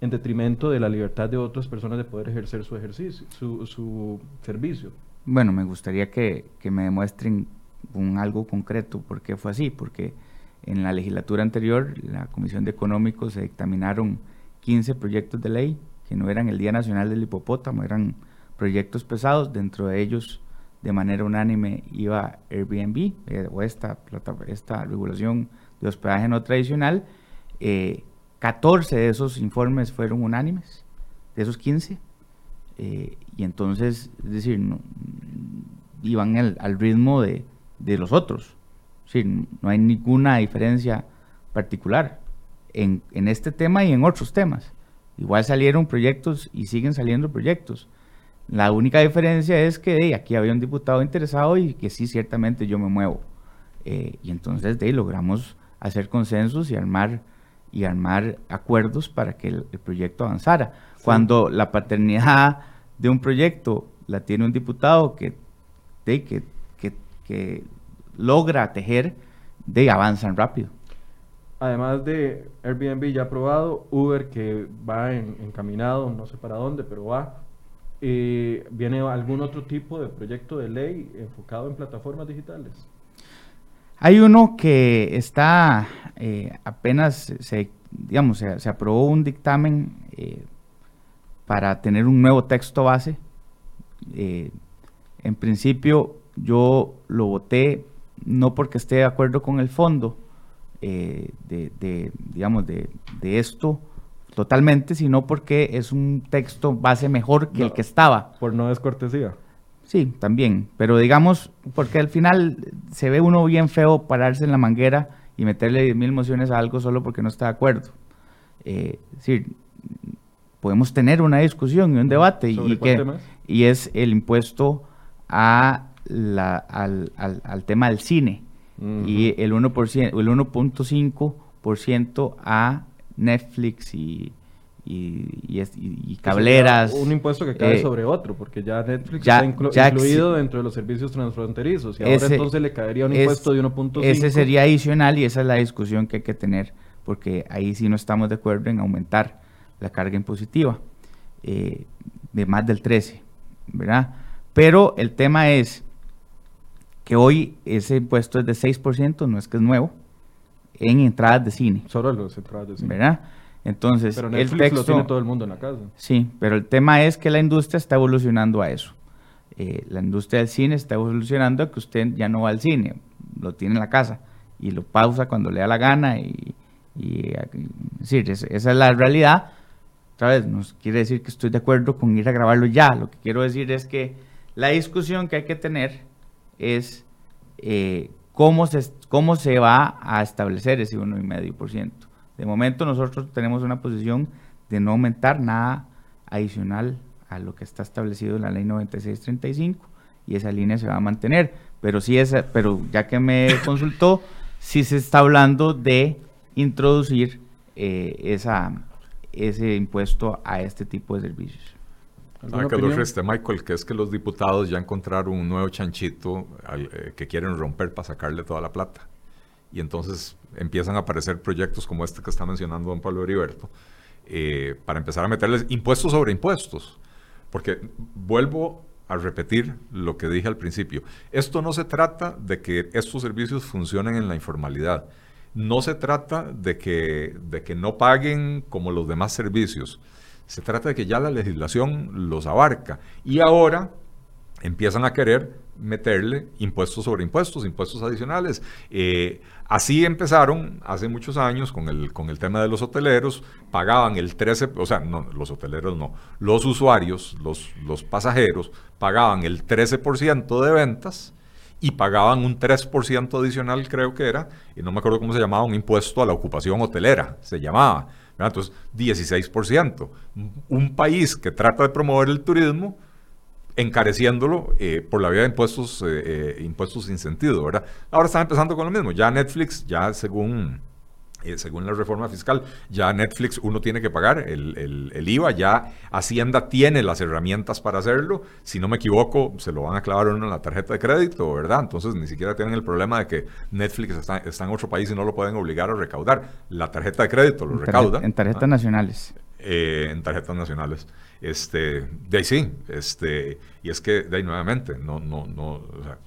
en detrimento de la libertad de otras personas de poder ejercer su ejercicio, su, servicio. Bueno, me gustaría que, que me demuestren un algo concreto por qué fue así, porque en la legislatura anterior, la Comisión de Económicos se dictaminaron 15 proyectos de ley que no eran el Día Nacional del Hipopótamo, eran proyectos pesados, dentro de ellos de manera unánime iba Airbnb eh, o esta, esta regulación de hospedaje no tradicional. 14 eh, de esos informes fueron unánimes, de esos 15. Eh, y entonces, es decir, iban al ritmo de, de, los otros. No hay ninguna diferencia particular en, este tema y en otros temas. Igual salieron proyectos y siguen saliendo proyectos. La única diferencia es que aquí había un diputado interesado y que sí, ciertamente yo me muevo. Eh, y entonces de logramos hacer consensos y armar, y armar acuerdos para que el, proyecto avanzara. Cuando la paternidad de un proyecto la tiene un diputado que, de, que, que, que logra tejer, de avanzan rápido además de Airbnb ya aprobado, Uber que va encaminado, no sé para dónde, pero va. Eh, ¿Viene algún otro tipo de proyecto de ley enfocado en plataformas digitales? Hay uno que está eh, apenas, se, digamos, se, aprobó un dictamen eh, para tener un nuevo texto base. Eh, en principio yo lo voté no porque esté de acuerdo con el fondo eh, de, digamos, de, esto totalmente, sino porque es un texto base mejor que el que estaba. Por no descortesía. Sí, también, pero digamos, porque al final se ve uno bien feo pararse en la manguera y meterle mil mociones a algo solo porque no está de acuerdo. Eh, es decir, podemos tener una discusión y un debate y, que, y es el impuesto a la, al, al, tema del cine y el 1%, el 1.5% a Netflix y, y, y, cableras. Un impuesto que cae eh, sobre otro, porque ya Netflix está incluido dentro de los servicios transfronterizos y ahora entonces le caería un impuesto de 1.5. Ese sería adicional y esa es la discusión que hay que tener, porque ahí sí no estamos de acuerdo en aumentar la carga impositiva eh, de más del 13, ¿verdad? Pero el tema es que hoy ese impuesto es de 6%, no es que es nuevo, en entradas de cine. Solo las entradas de cine. ¿Verdad? Entonces, pero Netflix el texto, lo tiene todo el mundo en la casa. Sí, pero el tema es que la industria está evolucionando a eso. Eh, la industria del cine está evolucionando a que usted ya no va al cine, lo tiene en la casa y lo pausa cuando le da la gana y, y, decir, esa es la realidad. Otra vez, no quiere decir que estoy de acuerdo con ir a grabarlo ya. Lo que quiero decir es que la discusión que hay que tener es eh, cómo, se, cómo se va a establecer ese 1,5%. De momento nosotros tenemos una posición de no aumentar nada adicional a lo que está establecido en la ley 9635 y esa línea se va a mantener. Pero sí es, pero ya que me consultó, sí se está hablando de introducir eh, esa, ese impuesto a este tipo de servicios. Ah, que lo Michael, que es que los diputados ya encontraron un nuevo chanchito eh, que quieren romper para sacarle toda la plata. Y entonces empiezan a aparecer proyectos como este que está mencionando don Pablo Heriberto, eh, para empezar a meterles impuestos sobre impuestos. Porque vuelvo a repetir lo que dije al principio. Esto no se trata de que estos servicios funcionen en la informalidad. No se trata de que, de que no paguen como los demás servicios. Se trata de que ya la legislación los abarca y ahora empiezan a querer meterle impuestos sobre impuestos, impuestos adicionales. Eh, así empezaron hace muchos años con el, con el tema de los hoteleros, pagaban el 13, o sea, no, los hoteleros no, los usuarios, los, los pasajeros, pagaban el 13% de ventas y pagaban un 3% adicional, creo que era, y no me acuerdo cómo se llamaba, un impuesto a la ocupación hotelera, se llamaba. Entonces, 16%. Un país que trata de promover el turismo, encareciéndolo eh, por la vía de impuestos, eh, eh, impuestos sin sentido, ¿verdad? Ahora están empezando con lo mismo. Ya Netflix, ya según eh, según la reforma fiscal, ya Netflix uno tiene que pagar el, el, IVA, ya Hacienda tiene las herramientas para hacerlo. Si no me equivoco, se lo van a clavar uno en la tarjeta de crédito, ¿verdad? Entonces ni siquiera tienen el problema de que Netflix está, en otro país y no lo pueden obligar a recaudar. La tarjeta de crédito lo recauda. En tarjetas nacionales. Eh, en tarjetas nacionales. Este, de ahí sí, este, y es que de ahí nuevamente, no, no, no, o sea,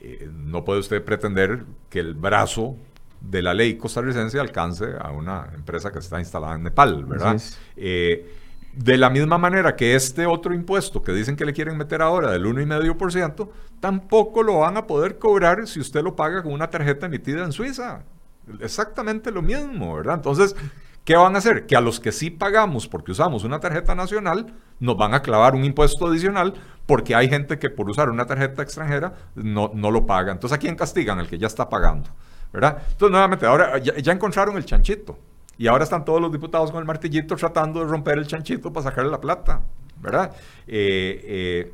eh, no puede usted pretender que el brazo de la ley costarricense alcance a una empresa que está instalada en Nepal, ¿verdad? Eh, de la misma manera que este otro impuesto que dicen que le quieren meter ahora del 1,5%, tampoco lo van a poder cobrar si usted lo paga con una tarjeta emitida en Suiza. Exactamente lo mismo, ¿verdad? Entonces, ¿qué van a hacer? Que a los que sí pagamos porque usamos una tarjeta nacional, nos van a clavar un impuesto adicional porque hay gente que por usar una tarjeta extranjera no, no lo paga. Entonces, ¿a quién castigan? El que ya está pagando. ¿Verdad? Entonces, nuevamente, ahora ya, encontraron el chanchito. Y ahora están todos los diputados con el martillito tratando de romper el chanchito para sacarle la plata, ¿verdad? Eh, eh,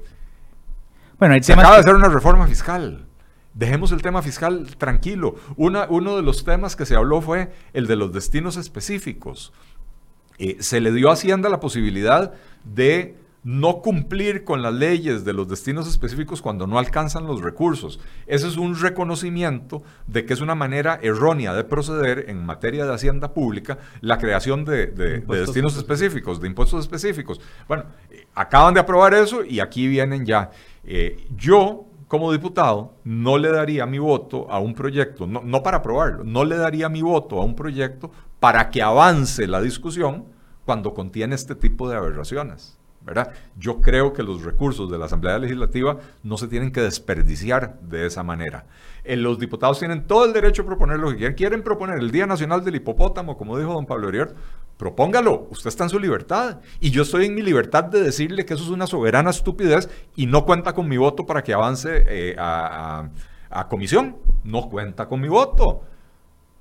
bueno, se acaba de hacer una reforma fiscal. Dejemos el tema fiscal tranquilo. Una, uno de los temas que se habló fue el de los destinos específicos. Eh, se le dio a Hacienda la posibilidad de no cumplir con las leyes de los destinos específicos cuando no alcanzan los recursos. Ese es un reconocimiento de que es una manera errónea de proceder en materia de hacienda pública la creación de, destinos específicos, de impuestos específicos. Bueno, eh, acaban de aprobar eso y aquí vienen ya. Eh, yo, como diputado, no le daría mi voto a un proyecto, no, no para aprobarlo, no le daría mi voto a un proyecto para que avance la discusión cuando contiene este tipo de aberraciones. Yo creo que los recursos de la Asamblea Legislativa no se tienen que desperdiciar de esa manera. Eh, los diputados tienen todo el derecho a proponer lo que quieren. Quieren proponer el Día Nacional del Hipopótamo, como dijo don Pablo Uriarte, propóngalo. Usted está en su libertad. Y yo estoy en mi libertad de decirle que eso es una soberana estupidez y no cuenta con mi voto para que avance eh, a comisión. No cuenta con mi voto.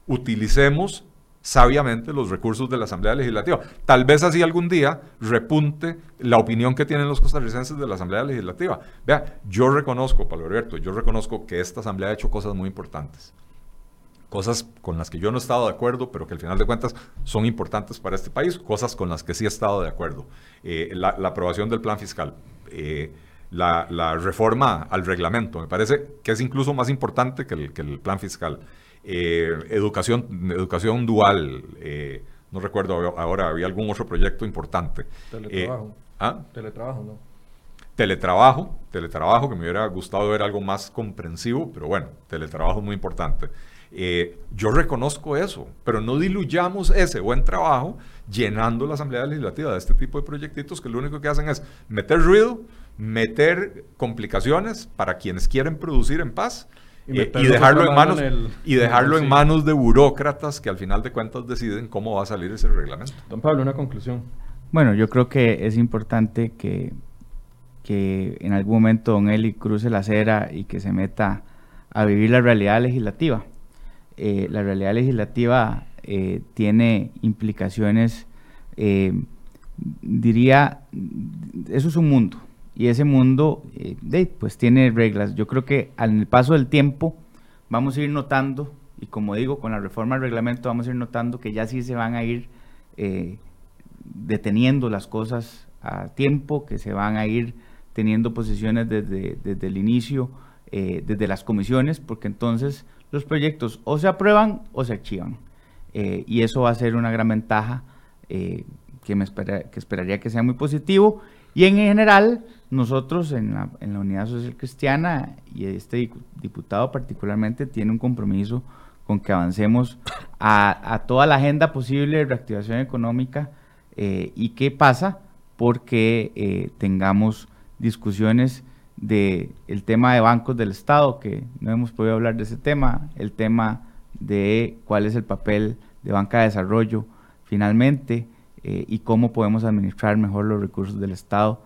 Utilicemos sabiamente los recursos de la Asamblea Legislativa. Tal vez así algún día repunte la opinión que tienen los costarricenses de la Asamblea Legislativa. Vea, yo reconozco, Pablo Alberto, yo reconozco que esta Asamblea ha hecho cosas muy importantes. Cosas con las que yo no he estado de acuerdo, pero que al final de cuentas son importantes para este país, cosas con las que sí he estado de acuerdo. Eh, la, aprobación del plan fiscal, eh, la, reforma al reglamento, me parece que es incluso más importante que el, que el plan fiscal. Eh, educación, educación dual, eh, no recuerdo ahora, había algún otro proyecto importante. Teletrabajo. Eh, ¿ah? Teletrabajo, ¿no? Teletrabajo, teletrabajo, que me hubiera gustado ver algo más comprensivo, pero bueno, teletrabajo es muy importante. yo reconozco eso, pero no diluyamos ese buen trabajo llenando la Asamblea Legislativa de este tipo de proyectitos que lo único que hacen es meter ruido, meter complicaciones para quienes quieren producir en paz y, eh, dejarlo en manos y dejarlo en manos de burócratas que al final de cuentas deciden cómo va a salir ese reglamento. Don Pablo, una conclusión. Bueno, yo creo que es importante que, que en algún momento don Eli cruce la acera y que se meta a vivir la realidad legislativa. Eh, la realidad legislativa eh, tiene implicaciones, diría, eso es un mundo, y ese mundo eh, pues tiene reglas. Yo creo que al paso del tiempo vamos a ir notando, y como digo, con la reforma del reglamento vamos a ir notando que ya sí se van a ir eh, deteniendo las cosas a tiempo, que se van a ir teniendo posiciones desde, desde el inicio, eh, desde las comisiones, porque entonces los proyectos o se aprueban o se archivan. y eso va a ser una gran ventaja que, me espera, que esperaría que sea muy positivo. Y en general, nosotros en la, en la Unidad Social Cristiana y este diputado particularmente tiene un compromiso con que avancemos a, toda la agenda posible de reactivación económica eh, y qué pasa porque eh, tengamos discusiones de el tema de bancos del Estado, que no hemos podido hablar de ese tema, el tema de cuál es el papel de banca de desarrollo finalmente eh, y cómo podemos administrar mejor los recursos del Estado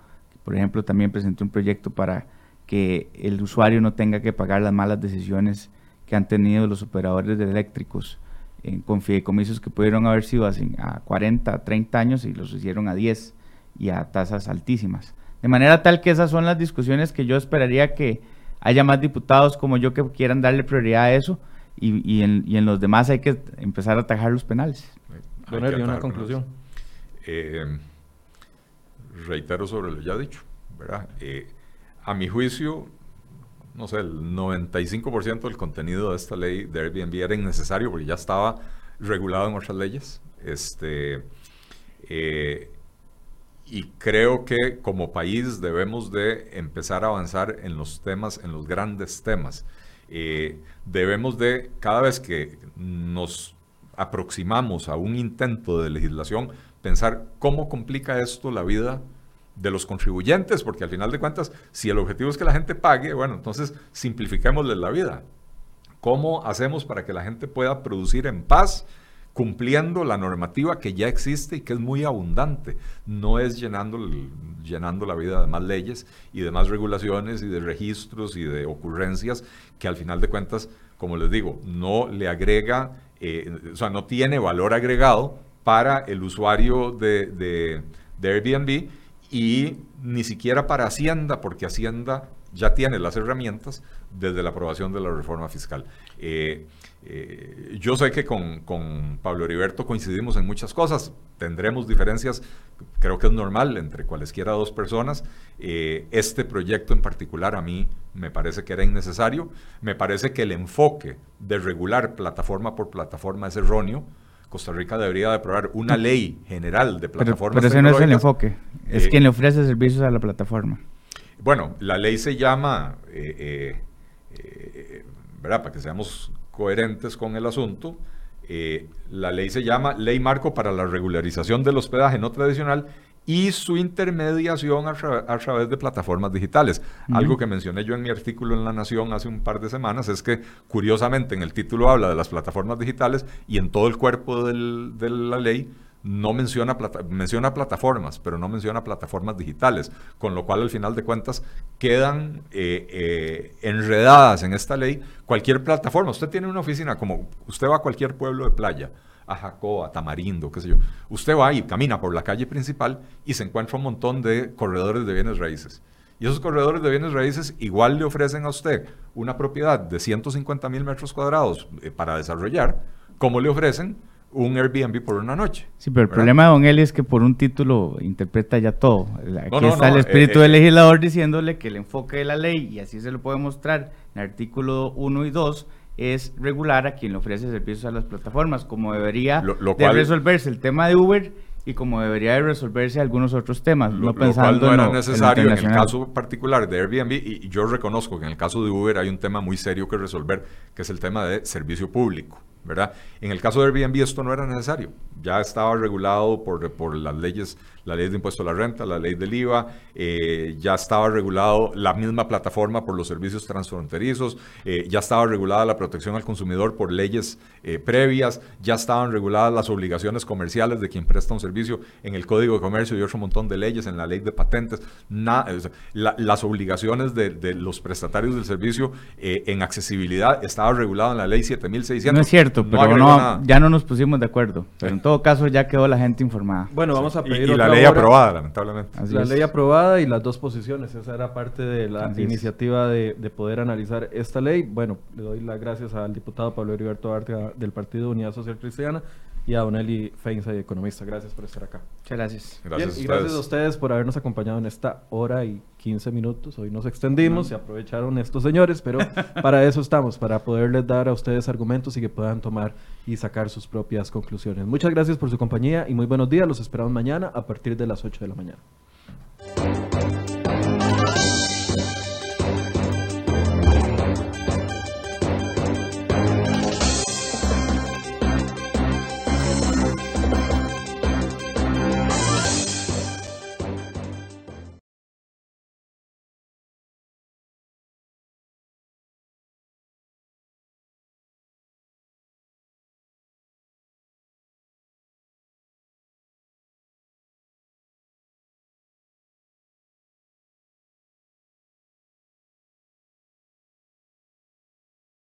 por ejemplo, también presenté un proyecto para que el usuario no tenga que pagar las malas decisiones que han tenido los operadores de eléctricos en, con fideicomisos que pudieron haber sido a 40, 30 años y los hicieron a 10 y a tasas altísimas. De manera tal que esas son las discusiones que yo esperaría que haya más diputados como yo que quieran darle prioridad a eso y, en, los demás hay que empezar a atajar los penales. Bueno, una conclusión. Eh, reitero sobre lo ya dicho, ¿verdad? Eh, a mi juicio, no sé, el 95% del contenido de esta ley de Airbnb era innecesario porque ya estaba regulado en otras leyes. Este, eh, y creo que como país debemos de empezar a avanzar en los temas, en los grandes temas. Eh, debemos de, cada vez que nos aproximamos a un intento de legislación, pensar cómo complica esto la vida de los contribuyentes, porque al final de cuentas, si el objetivo es que la gente pague, bueno, entonces simplifiquémosle la vida. ¿Cómo hacemos para que la gente pueda producir en paz, cumpliendo la normativa que ya existe y que es muy abundante? No es llenando, llenando la vida de más leyes y de más regulaciones y de registros y de ocurrencias que al final de cuentas, como les digo, no le agrega, eh, o sea, no tiene valor agregado para el usuario de, de, de Airbnb y ni siquiera para Hacienda, porque Hacienda ya tiene las herramientas desde la aprobación de la reforma fiscal. Eh, eh, yo sé que con, Pablo Heriberto coincidimos en muchas cosas, tendremos diferencias, creo que es normal entre cualesquiera dos personas. Eh, este proyecto en particular a mí me parece que era innecesario, me parece que el enfoque de regular plataforma por plataforma es erróneo Costa Rica debería de aprobar una ley general de plataformas Pero, ese no es el enfoque, es eh, quien le ofrece servicios a la plataforma. Bueno, la ley se llama, eh, eh, ¿verdad? Para que seamos coherentes con el asunto, la ley se llama Ley Marco para la Regularización del Hospedaje No Tradicional y su intermediación a, través de plataformas digitales. Algo que mencioné yo en mi artículo en La Nación hace un par de semanas es que, curiosamente, en el título habla de las plataformas digitales y en todo el cuerpo de la ley no menciona, menciona plataformas, pero no menciona plataformas digitales, con lo cual al final de cuentas quedan eh, eh, enredadas en esta ley cualquier plataforma. Usted tiene una oficina, como usted va a cualquier pueblo de playa, a Jacoa, a Tamarindo, qué sé yo. Usted va y camina por la calle principal y se encuentra un montón de corredores de bienes raíces. Y esos corredores de bienes raíces igual le ofrecen a usted una propiedad de 150 mil metros cuadrados eh, para desarrollar, como le ofrecen un Airbnb por una noche. Sí, pero el problema de Don Eli es que por un título interpreta ya todo. Aquí está el espíritu eh, del eh, legislador diciéndole que el enfoque de la ley, y así se lo puede mostrar en el artículo 1 y 2, es regular a quien le ofrece servicios a las plataformas, como debería de resolverse el tema de Uber y como debería de resolverse algunos otros temas, no pensando no era necesario en, el caso particular de Airbnb y, yo reconozco que en el caso de Uber hay un tema muy serio que resolver, que es el tema de servicio público. ¿verdad? En el caso de Airbnb esto no era necesario, ya estaba regulado por, por las leyes, la ley de impuesto a la renta, la ley del IVA, eh, ya estaba regulado la misma plataforma por los servicios transfronterizos, eh, ya estaba regulada la protección al consumidor por leyes eh, previas, ya estaban reguladas las obligaciones comerciales de quien presta un servicio en el Código de Comercio y otro montón de leyes, en la ley de patentes, las obligaciones de, de, los prestatarios del servicio en accesibilidad estaba regulado en la ley 7600. No es cierto pero ya no nos pusimos de acuerdo. Pero en todo caso ya quedó la gente informada. Bueno, vamos a pedir y, la ley aprobada, lamentablemente. la ley aprobada y las dos posiciones. Esa era parte de la iniciativa de, poder analizar esta ley. Bueno, le doy las gracias al diputado Pablo Heriberto Arte del Partido Unidad Social Cristiana y a Don Eli Feinza, economista. Gracias por estar acá. Muchas gracias. gracias y gracias a ustedes por habernos acompañado en esta hora y 15 minutos. Hoy nos extendimos y aprovecharon estos señores, pero para eso estamos, para poderles dar a ustedes argumentos y que puedan tomar y sacar sus propias conclusiones. Muchas gracias por su compañía y muy buenos días. Los esperamos mañana a partir de las 8 de la mañana.